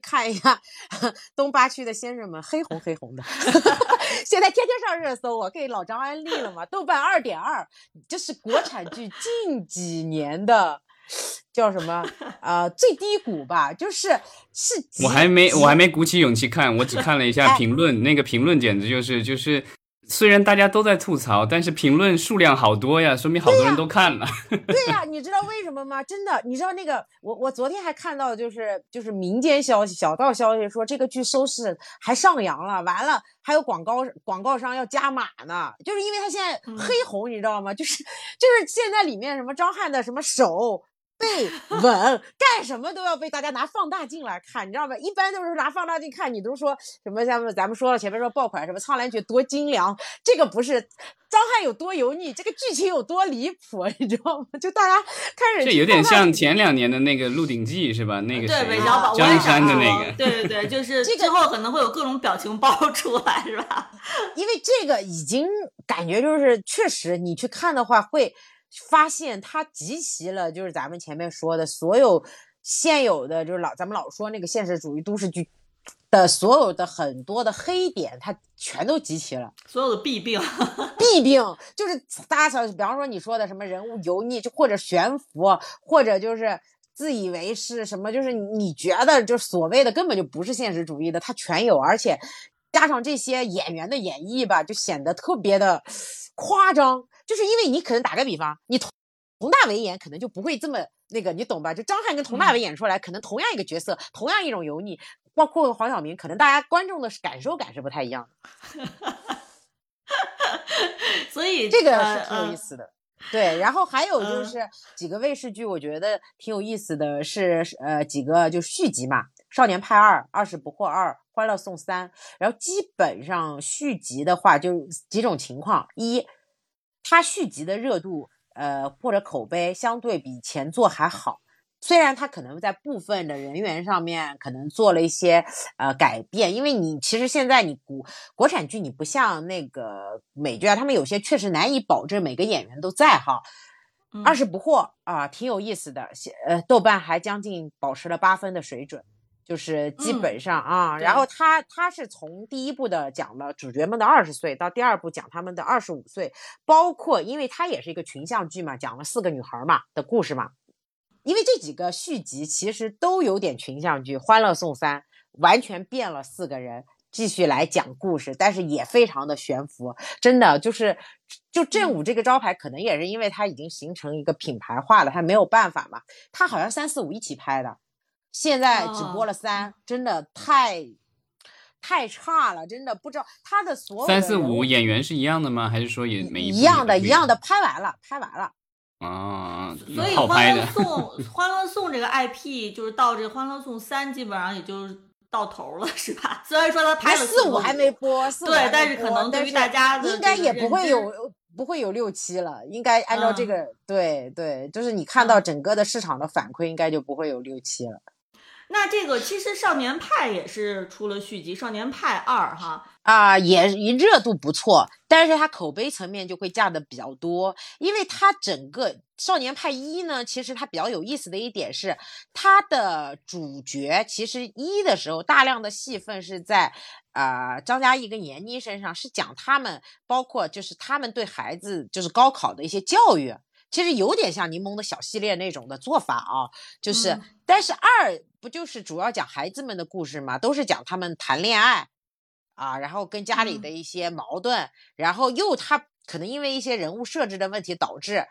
看一下 [LAUGHS] 东八区的先生们，黑红黑红的，[LAUGHS] 现在天天上热搜。我给老张安利了嘛，豆瓣二点二，这是国产剧近几年的叫什么啊最低谷吧？就是是。我还没我还没鼓起勇气看，我只看了一下评论，那个评论简直就是就是。虽然大家都在吐槽，但是评论数量好多呀，说明好多人都看了。对呀，你知道为什么吗？真的，你知道那个我我昨天还看到就是就是民间消息、小道消息说这个剧收视还上扬了，完了还有广告广告商要加码呢，就是因为他现在黑红，你知道吗？就是就是现在里面什么张翰的什么手。背稳，[LAUGHS] 干什么都要被大家拿放大镜来看，你知道吗？一般都是拿放大镜看，你都说什么？像咱们说了前面说爆款什么《苍兰诀》多精良，这个不是张翰有多油腻，这个剧情有多离谱，你知道吗？就大家开始这有点像前两年的那个《鹿鼎记》是吧？那个对韦小宝江山的那个，对对对，就 [LAUGHS] 是之后可能会有各种表情包出来，是吧？因为这个已经感觉就是确实，你去看的话会。发现它集齐了，就是咱们前面说的所有现有的，就是老咱们老说那个现实主义都市剧的所有的很多的黑点，它全都集齐了。所有的弊病，弊病就是大家想，比方说你说的什么人物油腻，就或者悬浮，或者就是自以为是什么，就是你觉得就所谓的根本就不是现实主义的，它全有，而且加上这些演员的演绎吧，就显得特别的夸张。就是因为你可能打个比方，你佟佟大为演可能就不会这么那个，你懂吧？就张翰跟佟大为演出来，可能同样一个角色，同样一种油腻，包括黄晓明，可能大家观众的感受感是不太一样的。[LAUGHS] 所以这个是挺有意思的。对，然后还有就是几个卫视剧，我觉得挺有意思的是，呃，几个就续集嘛，《少年派二》《二十不惑二》《欢乐颂三》，然后基本上续集的话就几种情况，一。它续集的热度，呃，或者口碑相对比前作还好，虽然它可能在部分的人员上面可能做了一些呃改变，因为你其实现在你国国产剧你不像那个美剧啊，他们有些确实难以保证每个演员都在哈。二十不惑啊，挺有意思的，呃，豆瓣还将近保持了八分的水准。就是基本上啊，然后他他是从第一部的讲了主角们的二十岁，到第二部讲他们的二十五岁，包括因为它也是一个群像剧嘛，讲了四个女孩嘛的故事嘛。因为这几个续集其实都有点群像剧，《欢乐颂三》完全变了四个人继续来讲故事，但是也非常的悬浮，真的就是就正午这个招牌，可能也是因为它已经形成一个品牌化了，它没有办法嘛。它好像三四五一起拍的。现在只播了三，真的太太差了，真的不知道他的所有三四五演员是一样的吗？还是说也没一样的？一样的，拍完了，拍完了。啊，所以《欢乐颂》《欢乐颂》这个 IP 就是到这《欢乐颂三》基本上也就到头了，是吧？[LAUGHS] 虽然说他拍了四五还没播，对，但是可能对于大家应该也不会有不会有六七了，应该按照这个，对对，就是你看到整个的市场的反馈，应该就不会有六七了。那这个其实《少年派》也是出了续集，《少年派二》哈啊，也热度不错，但是它口碑层面就会降的比较多，因为它整个《少年派一》呢，其实它比较有意思的一点是，它的主角其实一的时候大量的戏份是在啊张嘉译跟闫妮身上，是讲他们包括就是他们对孩子就是高考的一些教育。其实有点像柠檬的小系列那种的做法啊，就是，但是二不就是主要讲孩子们的故事嘛？都是讲他们谈恋爱啊，然后跟家里的一些矛盾，然后又他可能因为一些人物设置的问题导致，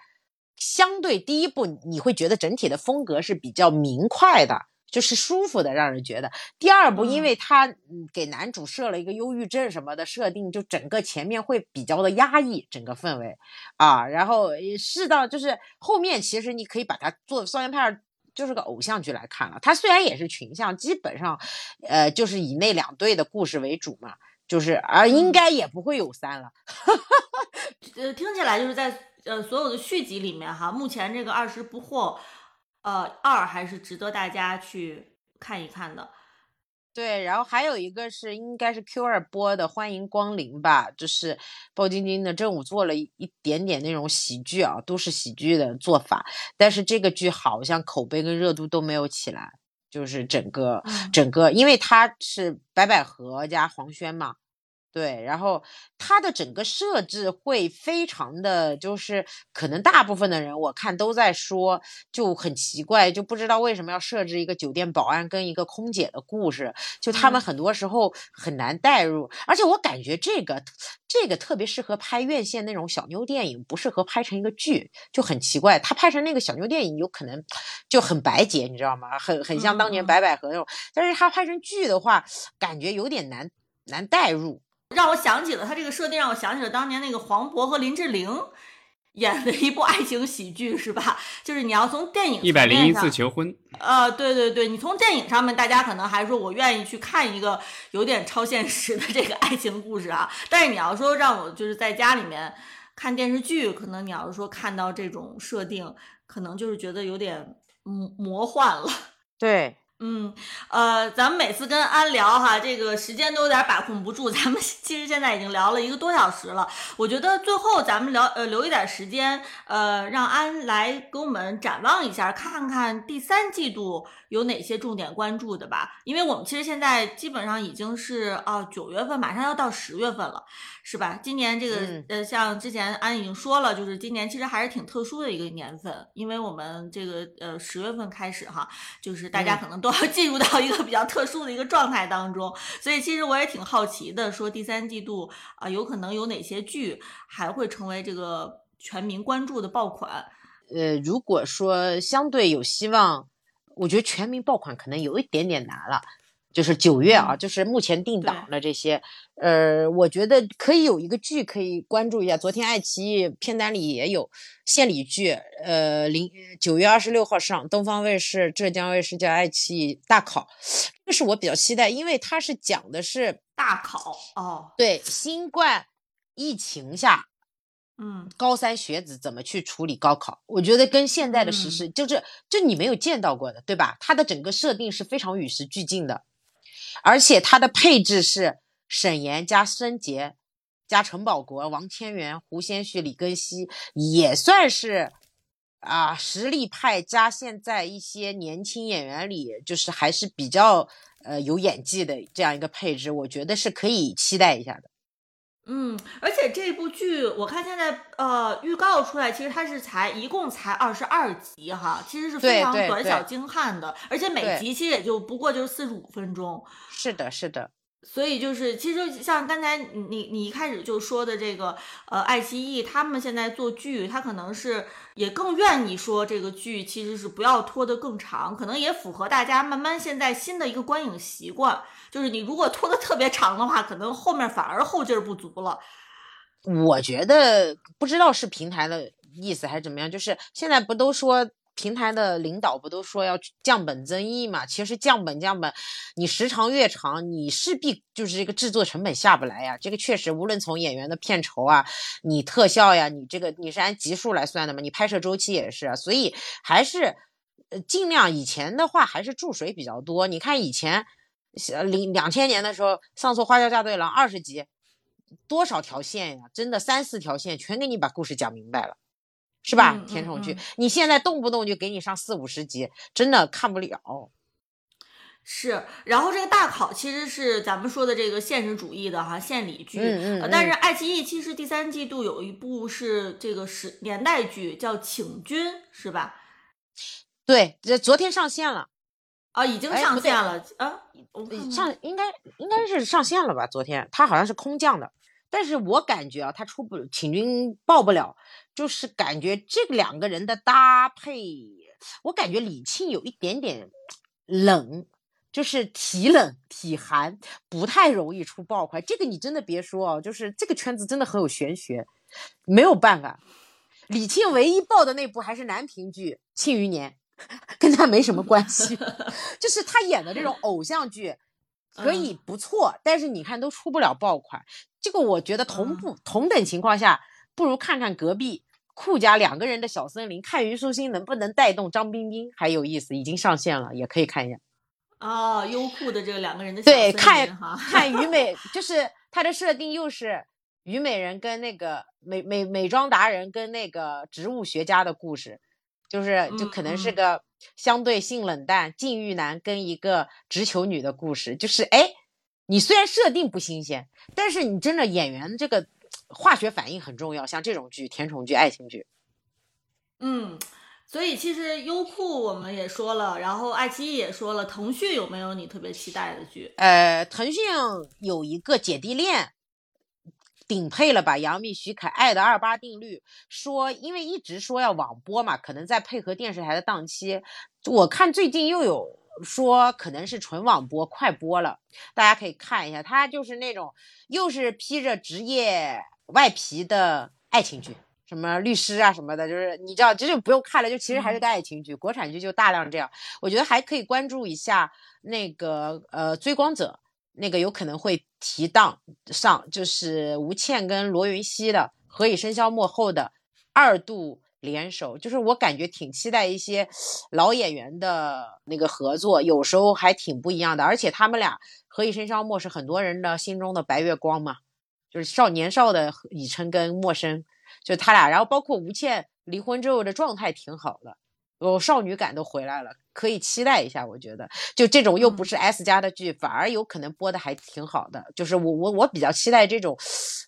相对第一部你会觉得整体的风格是比较明快的。就是舒服的，让人觉得。第二部，因为他嗯给男主设了一个忧郁症什么的设定，就整个前面会比较的压抑，整个氛围啊。然后适当就是后面，其实你可以把它做《少年派二》就是个偶像剧来看了。它虽然也是群像，基本上，呃，就是以那两对的故事为主嘛，就是而应该也不会有三了。[LAUGHS] 呃，听起来就是在呃所有的续集里面哈，目前这个二十不惑，呃二还是值得大家去看一看的。对，然后还有一个是应该是 Q 二播的《欢迎光临》吧，就是包晶晶的正午做了一一点点那种喜剧啊，都市喜剧的做法，但是这个剧好像口碑跟热度都没有起来，就是整个整个，因为它是白百合加黄轩嘛。对，然后它的整个设置会非常的就是可能大部分的人我看都在说就很奇怪，就不知道为什么要设置一个酒店保安跟一个空姐的故事，就他们很多时候很难代入，而且我感觉这个这个特别适合拍院线那种小妞电影，不适合拍成一个剧，就很奇怪。他拍成那个小妞电影有可能就很白洁，你知道吗？很很像当年白百合那种，但是他拍成剧的话，感觉有点难难代入。让我想起了他这个设定，让我想起了当年那个黄渤和林志玲演的一部爱情喜剧，是吧？就是你要从电影一百零一次求婚，呃，对对对，你从电影上面，大家可能还说我愿意去看一个有点超现实的这个爱情故事啊。但是你要说让我就是在家里面看电视剧，可能你要是说看到这种设定，可能就是觉得有点魔魔幻了。[LAUGHS] 对。嗯，呃，咱们每次跟安聊哈，这个时间都有点把控不住。咱们 [LAUGHS] 其实现在已经聊了一个多小时了，我觉得最后咱们聊呃留一点时间，呃，让安来给我们展望一下，看看第三季度有哪些重点关注的吧。因为我们其实现在基本上已经是啊九月份，马上要到十月份了。是吧？今年这个呃，像之前安已经说了，就是今年其实还是挺特殊的一个年份，因为我们这个呃十月份开始哈，就是大家可能都要 [LAUGHS] 进入到一个比较特殊的一个状态当中，所以其实我也挺好奇的，说第三季度啊，有可能有哪些剧还会成为这个全民关注的爆款？呃，如果说相对有希望，我觉得全民爆款可能有一点点难了。就是九月啊，就是目前定档的这些，呃，我觉得可以有一个剧可以关注一下。昨天爱奇艺片单里也有献礼剧，呃，零九月二十六号上东方卫视、浙江卫视加爱奇艺大考，这是我比较期待，因为它是讲的是大考哦，对新冠疫情下，嗯，高三学子怎么去处理高考？我觉得跟现在的时事就是就你没有见到过的，对吧？它的整个设定是非常与时俱进的。而且它的配置是沈岩加孙杰，加陈宝国、王千源、胡先煦、李庚希，也算是啊实力派加现在一些年轻演员里，就是还是比较呃有演技的这样一个配置，我觉得是可以期待一下的。嗯，而且这部剧我看现在呃预告出来，其实它是才一共才二十二集哈，其实是非常短小精悍的，而且每集其实也就不过就是四十五分钟。是的，是的。所以就是，其实像刚才你你一开始就说的这个，呃，爱奇艺他们现在做剧，他可能是也更愿意说这个剧其实是不要拖得更长，可能也符合大家慢慢现在新的一个观影习惯，就是你如果拖得特别长的话，可能后面反而后劲儿不足了。我觉得不知道是平台的意思还是怎么样，就是现在不都说。平台的领导不都说要降本增益嘛？其实降本降本，你时长越长，你势必就是这个制作成本下不来呀。这个确实，无论从演员的片酬啊，你特效呀，你这个你是按集数来算的嘛？你拍摄周期也是，所以还是呃尽量以前的话还是注水比较多。你看以前零两千年的时候，上错花轿嫁对郎二十集，多少条线呀？真的三四条线全给你把故事讲明白了。是吧？甜宠剧，你现在动不动就给你上四五十集，真的看不了。是，然后这个大考其实是咱们说的这个现实主义的哈献礼剧，嗯嗯。但是爱奇艺其实第三季度有一部是这个是年代剧，叫《请君》，是吧？对，这昨天上线了。啊，已经上线了啊？我上应该应该是上线了吧？昨天它好像是空降的。但是我感觉啊，他出不请君报不了，就是感觉这两个人的搭配，我感觉李沁有一点点冷，就是体冷体寒，不太容易出爆款。这个你真的别说哦，就是这个圈子真的很有玄学，没有办法。李沁唯一爆的那部还是男频剧《庆余年》，跟他没什么关系。[LAUGHS] 就是他演的这种偶像剧 [LAUGHS] 可以不错，但是你看都出不了爆款。这个我觉得同步同等情况下，不如看看隔壁库家两个人的小森林，看虞书欣能不能带动张彬彬，还有意思。已经上线了，也可以看一下。哦，优酷的这个两个人的对，看看虞 [LAUGHS] 美，就是它的设定又是虞美人跟那个美美美妆达人跟那个植物学家的故事，就是就可能是个相对性冷淡禁欲男跟一个直球女的故事，就是哎。你虽然设定不新鲜，但是你真的演员这个化学反应很重要。像这种剧，甜宠剧、爱情剧，嗯，所以其实优酷我们也说了，然后爱奇艺也说了，腾讯有没有你特别期待的剧？呃，腾讯有一个姐弟恋，顶配了吧？杨幂、徐凯，《爱的二八定律》说，因为一直说要网播嘛，可能在配合电视台的档期。我看最近又有。说可能是纯网播快播了，大家可以看一下，它就是那种又是披着职业外皮的爱情剧，什么律师啊什么的，就是你知道这就不用看了，就其实还是个爱情剧，国产剧就大量这样。我觉得还可以关注一下那个呃追光者，那个有可能会提档上，就是吴倩跟罗云熙的《何以笙箫默》后的二度。联手就是我感觉挺期待一些老演员的那个合作，有时候还挺不一样的。而且他们俩何以笙箫默是很多人的心中的白月光嘛，就是少年少的以琛跟默笙，就他俩。然后包括吴倩离婚之后的状态挺好的，哦，少女感都回来了，可以期待一下。我觉得就这种又不是 S 加的剧，反而有可能播的还挺好的。就是我我我比较期待这种，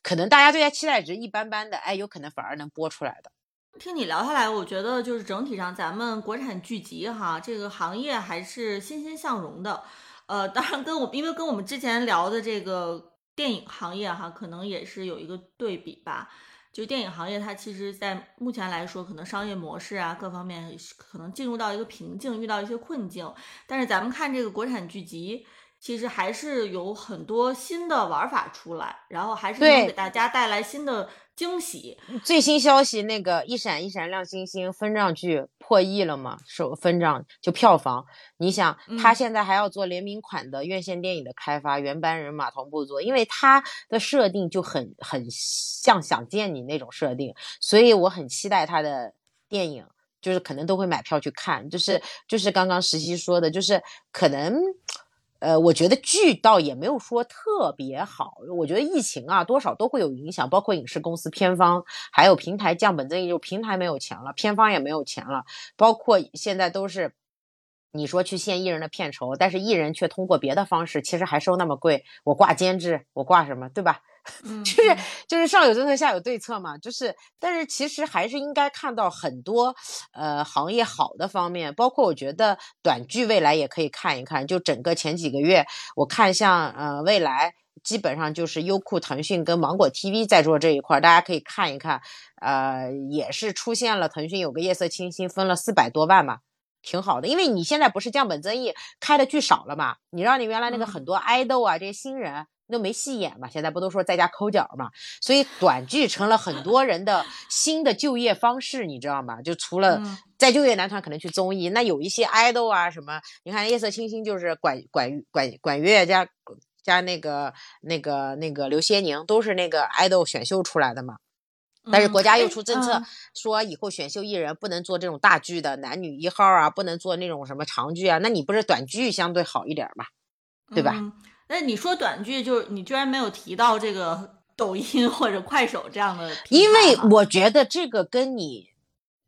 可能大家对他期待值一般般的，哎，有可能反而能播出来的。听你聊下来，我觉得就是整体上咱们国产剧集哈，这个行业还是欣欣向荣的。呃，当然跟我因为跟我们之前聊的这个电影行业哈，可能也是有一个对比吧。就电影行业它其实，在目前来说，可能商业模式啊各方面可能进入到一个瓶颈，遇到一些困境。但是咱们看这个国产剧集。其实还是有很多新的玩法出来，然后还是能给大家带来新的惊喜。最新消息，那个《一闪一闪亮星星》分账剧破亿了嘛？首分账就票房，你想他现在还要做联名款的院线电影的开发，原班人马同步做，因为他的设定就很很像想见你那种设定，所以我很期待他的电影，就是可能都会买票去看。就是就是刚刚实习说的，就是可能。呃，我觉得剧倒也没有说特别好。我觉得疫情啊，多少都会有影响，包括影视公司、片方，还有平台降本增益，就平台没有钱了，片方也没有钱了。包括现在都是，你说去限艺人的片酬，但是艺人却通过别的方式，其实还收那么贵。我挂监制，我挂什么，对吧？[LAUGHS] 就是就是上有政策下有对策嘛，就是但是其实还是应该看到很多呃行业好的方面，包括我觉得短剧未来也可以看一看。就整个前几个月，我看像呃未来基本上就是优酷、腾讯跟芒果 TV 在做这一块，大家可以看一看。呃，也是出现了腾讯有个夜色清新分了四百多万嘛，挺好的。因为你现在不是降本增益开的剧少了嘛，你让你原来那个很多爱豆啊这些新人。都没戏演嘛，现在不都说在家抠脚嘛，所以短剧成了很多人的 [LAUGHS] 新的就业方式，你知道吗？就除了在就业男团可能去综艺，那有一些 idol 啊什么，你看夜色清新就是管管管管乐加加那个那个那个刘些宁都是那个 idol 选秀出来的嘛，但是国家又出政策说以后选秀艺人不能做这种大剧的男女一号啊，不能做那种什么长剧啊，那你不是短剧相对好一点嘛，对吧？那你说短剧，就是你居然没有提到这个抖音或者快手这样的，因为我觉得这个跟你，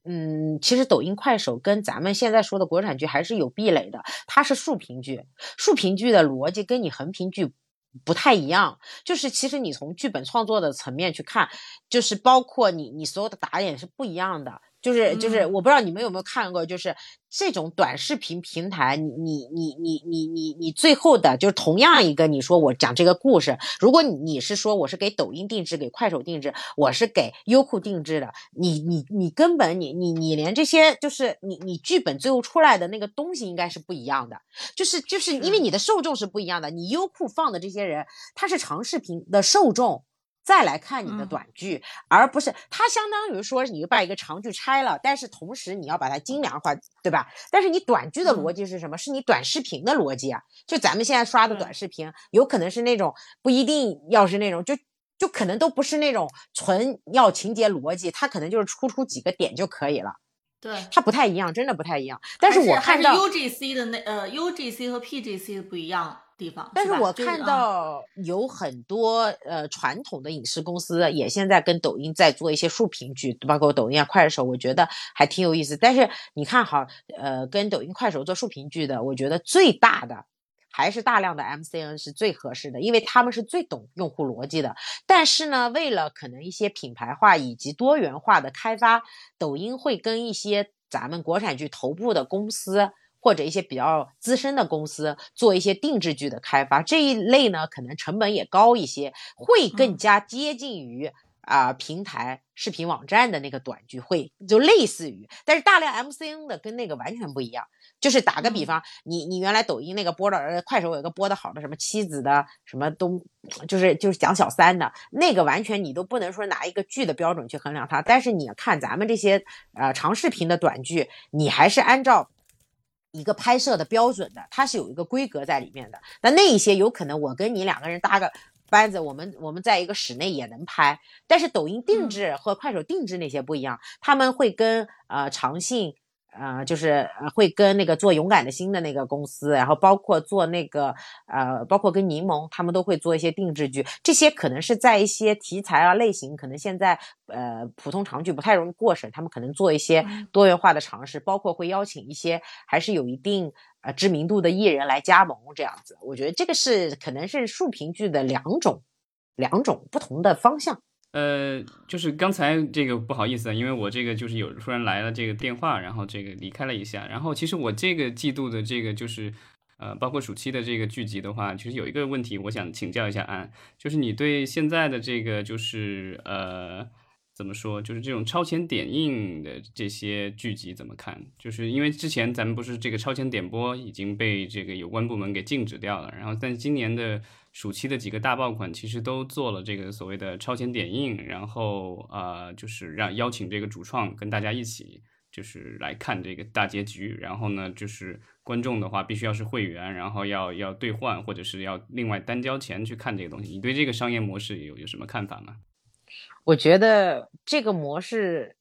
嗯，其实抖音、快手跟咱们现在说的国产剧还是有壁垒的。它是竖屏剧，竖屏剧的逻辑跟你横屏剧不太一样。就是其实你从剧本创作的层面去看，就是包括你你所有的打点是不一样的。就是就是，我不知道你们有没有看过，就是这种短视频平台，你你你你你你你最后的，就是同样一个，你说我讲这个故事，如果你是说我是给抖音定制，给快手定制，我是给优酷定制的，你你你根本你你你连这些，就是你你剧本最后出来的那个东西应该是不一样的，就是就是因为你的受众是不一样的，你优酷放的这些人，他是长视频的受众。再来看你的嗯短剧，而不是它相当于说你把一个长剧拆了，但是同时你要把它精良化，对吧？但是你短剧的逻辑是什么？是你短视频的逻辑啊！就咱们现在刷的短视频，有可能是那种不一定要是那种就。就可能都不是那种纯要情节逻辑，它可能就是突出几个点就可以了，对。它不太一样，真的不太一样。但是我看到，UGC 的那呃 UGC 和 PGC 的不一样地方，但是我看到有很多呃传统的影视公司也现在跟抖音在做一些竖屏剧，包括抖音啊、快手，我觉得还挺有意思。但是你看哈，呃，跟抖音、快手做竖屏剧的，我觉得最大的还是大量的 MCN 是最合适的，因为他们是最懂用户逻辑的。但是呢，为了可能一些品牌化以及多元化的开发，抖音会跟一些咱们国产剧头部的公司。或者一些比较资深的公司做一些定制剧的开发，这一类呢可能成本也高一些，会更嗯加接近于啊、平台视频网站的那个短剧，会就类似于，但是大量 MCN 的跟那个完全不一样。就是打个比嗯方，你你原来抖音那个播的，呃，快手有个播的好的什么妻子的什么都，就是就是讲小三的那个，完全你都不能说拿一个剧的标准去衡量它。但是你看咱们这些呃长视频的短剧，你还是按照一个拍摄的标准的，它是有一个规格在里面的。那那一些有可能我跟你两个人搭个班子，我们我们在一个室内也能拍，但是抖音定嗯制和快手定制那些不一样，他们会跟呃长信。呃，就是呃，会跟那个做勇敢的心的那个公司，然后包括做那个呃，包括跟柠檬，他们都会做一些定制剧。这些可能是在一些题材啊类型，可能现在呃普通长剧不太容易过审，他们可能做一些嗯多元化的尝试，包括会邀请一些还是有一定呃知名度的艺人来加盟这样子。我觉得这个是可能是竖屏剧的两种两种不同的方向。呃，就是刚才这个不好意思啊，因为我这个就是有突然来了这个电话，然后这个离开了一下。然后其实我这个季度的这个就是呃，包括暑期的这个剧集的话，其实有一个问题我想请教一下安，就是你对现在的这个就是呃。怎么说？就是这种超前点映的这些剧集怎么看？就是因为之前咱们不是这个超前点播已经被这个有关部门给禁止掉了，然后但今年的暑期的几个大爆款其实都做了这个所谓的超前点映，然后啊、呃就是让邀请这个主创跟大家一起就是来看这个大结局，然后呢就是观众的话必须要是会员，然后要要兑换或者是要另外单交钱去看这个东西。你对这个商业模式有有什么看法吗？我觉得这个模式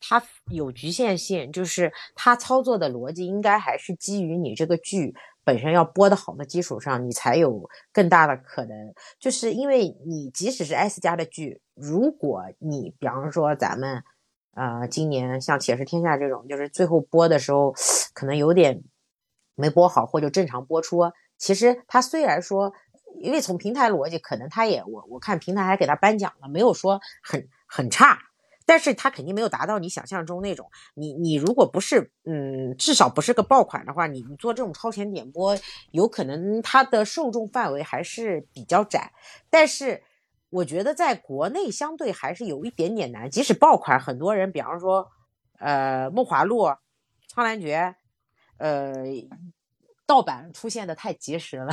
它有局限性，就是它操作的逻辑应该还是基于你这个剧本身要播得好的基础上，你才有更大的可能。就是因为你即使是 S 加的剧，如果你比方说咱们呃今年像《且试天下》这种，就是最后播的时候可能有点没播好，或者正常播出，其实它虽然说。因为从平台逻辑，可能他也我我看平台还给他颁奖了，没有说很很差，但是他肯定没有达到你想象中那种。你你如果不是嗯，至少不是个爆款的话，你你做这种超前点播，有可能它的受众范围还是比较窄。但是我觉得在国内相对还是有一点点难，即使爆款，很多人比方说呃《梦华录》《苍兰诀》呃。盗版出现的太及时了，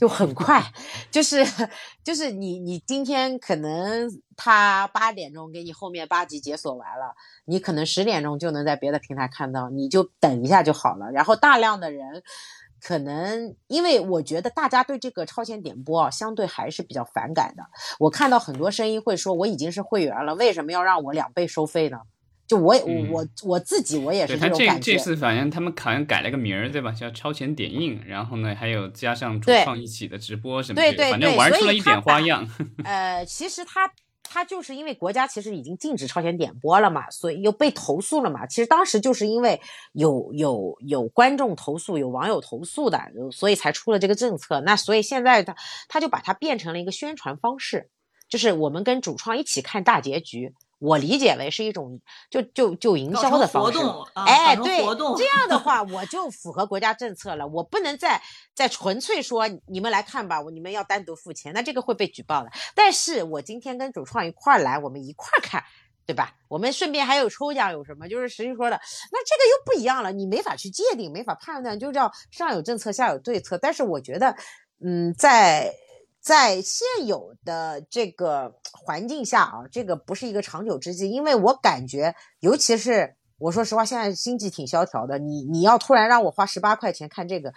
就很快，就是 [LAUGHS] 就是你你今天可能他八点钟给你后面八集解锁完了，你可能十点钟就能在别的平台看到，你就等一下就好了。然后大量的人可能因为我觉得大家对这个超前点播啊，相对还是比较反感的。我看到很多声音会说，我已经是会员了，为什么要让我两倍收费呢？就我我我我自己我也是他这种感觉。这次反正他们好像改了个名儿，对吧？叫超前点映，然后呢还有加上主创一起的直播什么的，对对反正玩出了一点花样。[LAUGHS] [LAUGHS] 呃，其实他他就是因为国家其实已经禁止超前点播了嘛，所以又被投诉了嘛。其实当时就是因为有有有观众投诉，有网友投诉的，所以才出了这个政策。那所以现在他他就把它变成了一个宣传方式，就是我们跟主创一起看大结局。我理解为是一种就就就营销的方式，搞成活动啊哎，对，这样的话 [LAUGHS] 我就符合国家政策了。我不能再再纯粹说你们来看吧，我你们要单独付钱，那这个会被举报的。但是我今天跟主创一块儿来，我们一块儿看，对吧？我们顺便还有抽奖，有什么？就是实际说的，那这个又不一样了，你没法去界定，没法判断，就叫上有政策，下有对策。但是我觉得，嗯，在在现有的这个环境下啊，这个不是一个长久之计，因为我感觉，尤其是我说实话，现在经济挺萧条的，你你要突然让我花十八块钱看这个，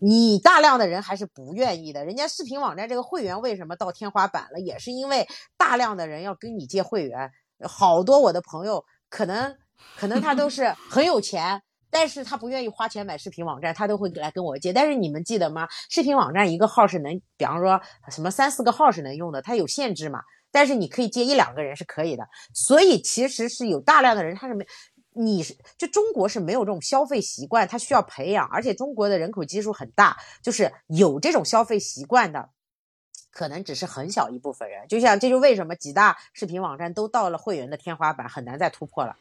你大量的人还是不愿意的。人家视频网站这个会员为什么到天花板了，也是因为大量的人要跟你借会员，好多我的朋友可能可能他都是很有钱。但是他不愿意花钱买视频网站，他都会来跟我借。但是你们记得吗？视频网站一个号是能，比方说什么三四个号是能用的，它有限制嘛。但是你可以借一两个人是可以的。所以其实是有大量的人他是没，你是就中国是没有这种消费习惯，他需要培养。而且中国的人口基数很大，就是有这种消费习惯的，可能只是很小一部分人。就像这就为什么几大视频网站都到了会员的天花板，很难再突破了。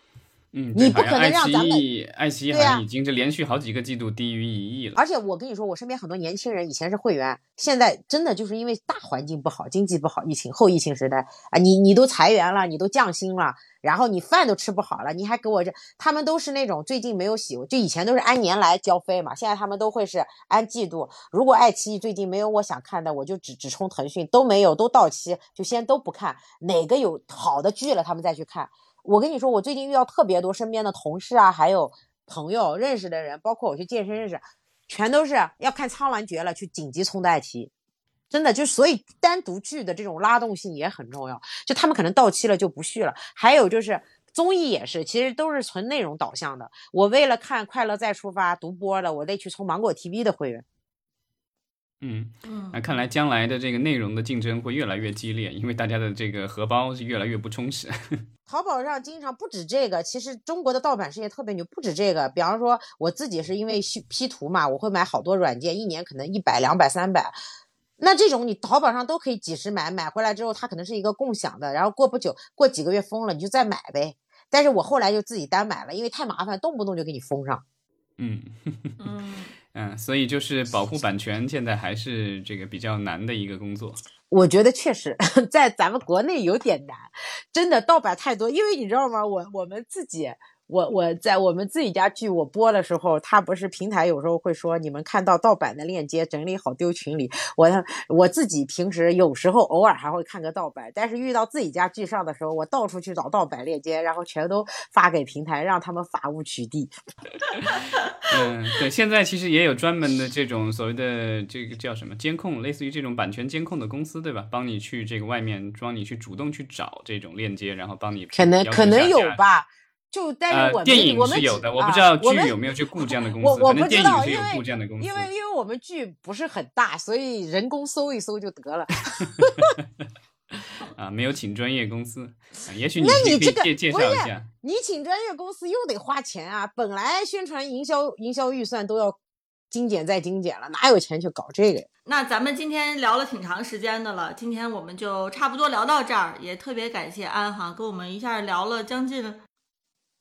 嗯，你不可能让咱们爱奇艺好像已经这连续好几个季度低于一亿了。而且我跟你说，我身边很多年轻人以前是会员，现在真的就是因为大环境不好，经济不好，疫情后疫情时代啊，你你都裁员了，你都降薪了，然后你饭都吃不好了，你还给我这，他们都是那种最近没有洗，就以前都是按年来交费嘛，现在他们都会是按季度。如果爱奇艺最近没有我想看的，我就只只冲腾讯，都没有都到期，就先都不看，哪个有好的剧了，他们再去看。我跟你说，我最近遇到特别多身边的同事啊，还有朋友认识的人，包括我去健身认识，全都是要看《苍兰诀》了，去紧急充的爱奇艺。真的就所以单独剧的这种拉动性也很重要，就他们可能到期了就不续了。还有就是综艺也是，其实都是纯内容导向的。我为了看《快乐再出发》独播的，我得去充芒果 TV 的会员。嗯嗯，那看来将来的这个内容的竞争会越来越激烈，因为大家的这个荷包是越来越不充实。[LAUGHS] 淘宝上经常不止这个，其实中国的盗版事业特别牛，不止这个。比方说，我自己是因为 P 图嘛，我会买好多软件，一年可能一百、两百、三百。那这种你淘宝上都可以几十买，买回来之后它可能是一个共享的，然后过不久、过几个月封了，你就再买呗。但是我后来就自己单买了，因为太麻烦，动不动就给你封上。嗯 [LAUGHS] 嗯嗯，所以就是保护版权，现在还是这个比较难的一个工作。我觉得确实 [LAUGHS] 在咱们国内有点难，真的盗版太多。因为你知道吗？我我们自己。我我在我们自己家剧我播的时候，他不是平台有时候会说你们看到盗版的链接整理好丢群里。我我自己平时有时候偶尔还会看个盗版，但是遇到自己家剧上的时候，我到处去找盗版链接，然后全都发给平台，让他们法务取缔。[LAUGHS] 嗯，对，现在其实也有专门的这种所谓的这个叫什么监控，类似于这种版权监控的公司，对吧？帮你去这个外面装，你去主动去找这种链接，然后帮你可能可能有吧。就但是我们电影是有的，我不知道剧有没有去雇这样的公司。我我不知道，因为因为因为我们剧不是很大，所以人工搜一搜就得了。[LAUGHS] 啊，没有请专业公司，也许你那你这个介介绍一下。你请专业公司又得花钱啊！本来宣传营销营销预算都要精简再精简了，哪有钱去搞这个？那咱们今天聊了挺长时间的了，今天我们就差不多聊到这儿，也特别感谢安哈跟我们一下聊了将近。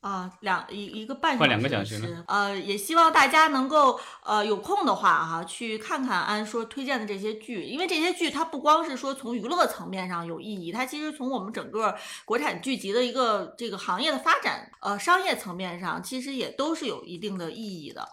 啊，两一一个半快两个小时了。呃，也希望大家能够呃有空的话哈，去看看安说推荐的这些剧，因为这些剧它不光是说从娱乐层面上有意义，它其实从我们整个国产剧集的一个这个行业的发展，呃，商业层面上其实也都是有一定的意义的。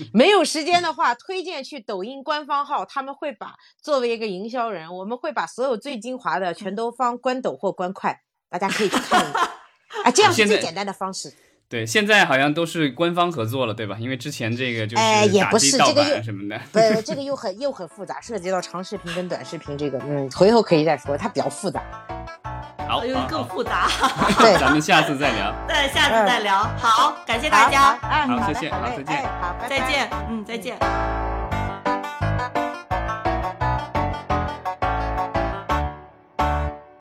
[LAUGHS] 没有时间的话，推荐去抖音官方号，他们会把作为一个营销人，我们会把所有最精华的全都放官抖或官快，大家可以去看一下。[LAUGHS] 啊，这样是最简单的方式。对，现在好像都是官方合作了，对吧？因为之前这个就是也不是这个又什么的，不，这个又很又很复杂，涉及到长视频跟短视频这个，嗯，回头可以再说，它比较复杂。好，因为更复杂。对，咱们下次再聊。[LAUGHS] 对，下次再聊。好，感谢大家。好，谢谢，好，再见。好，再见。嗯，再见。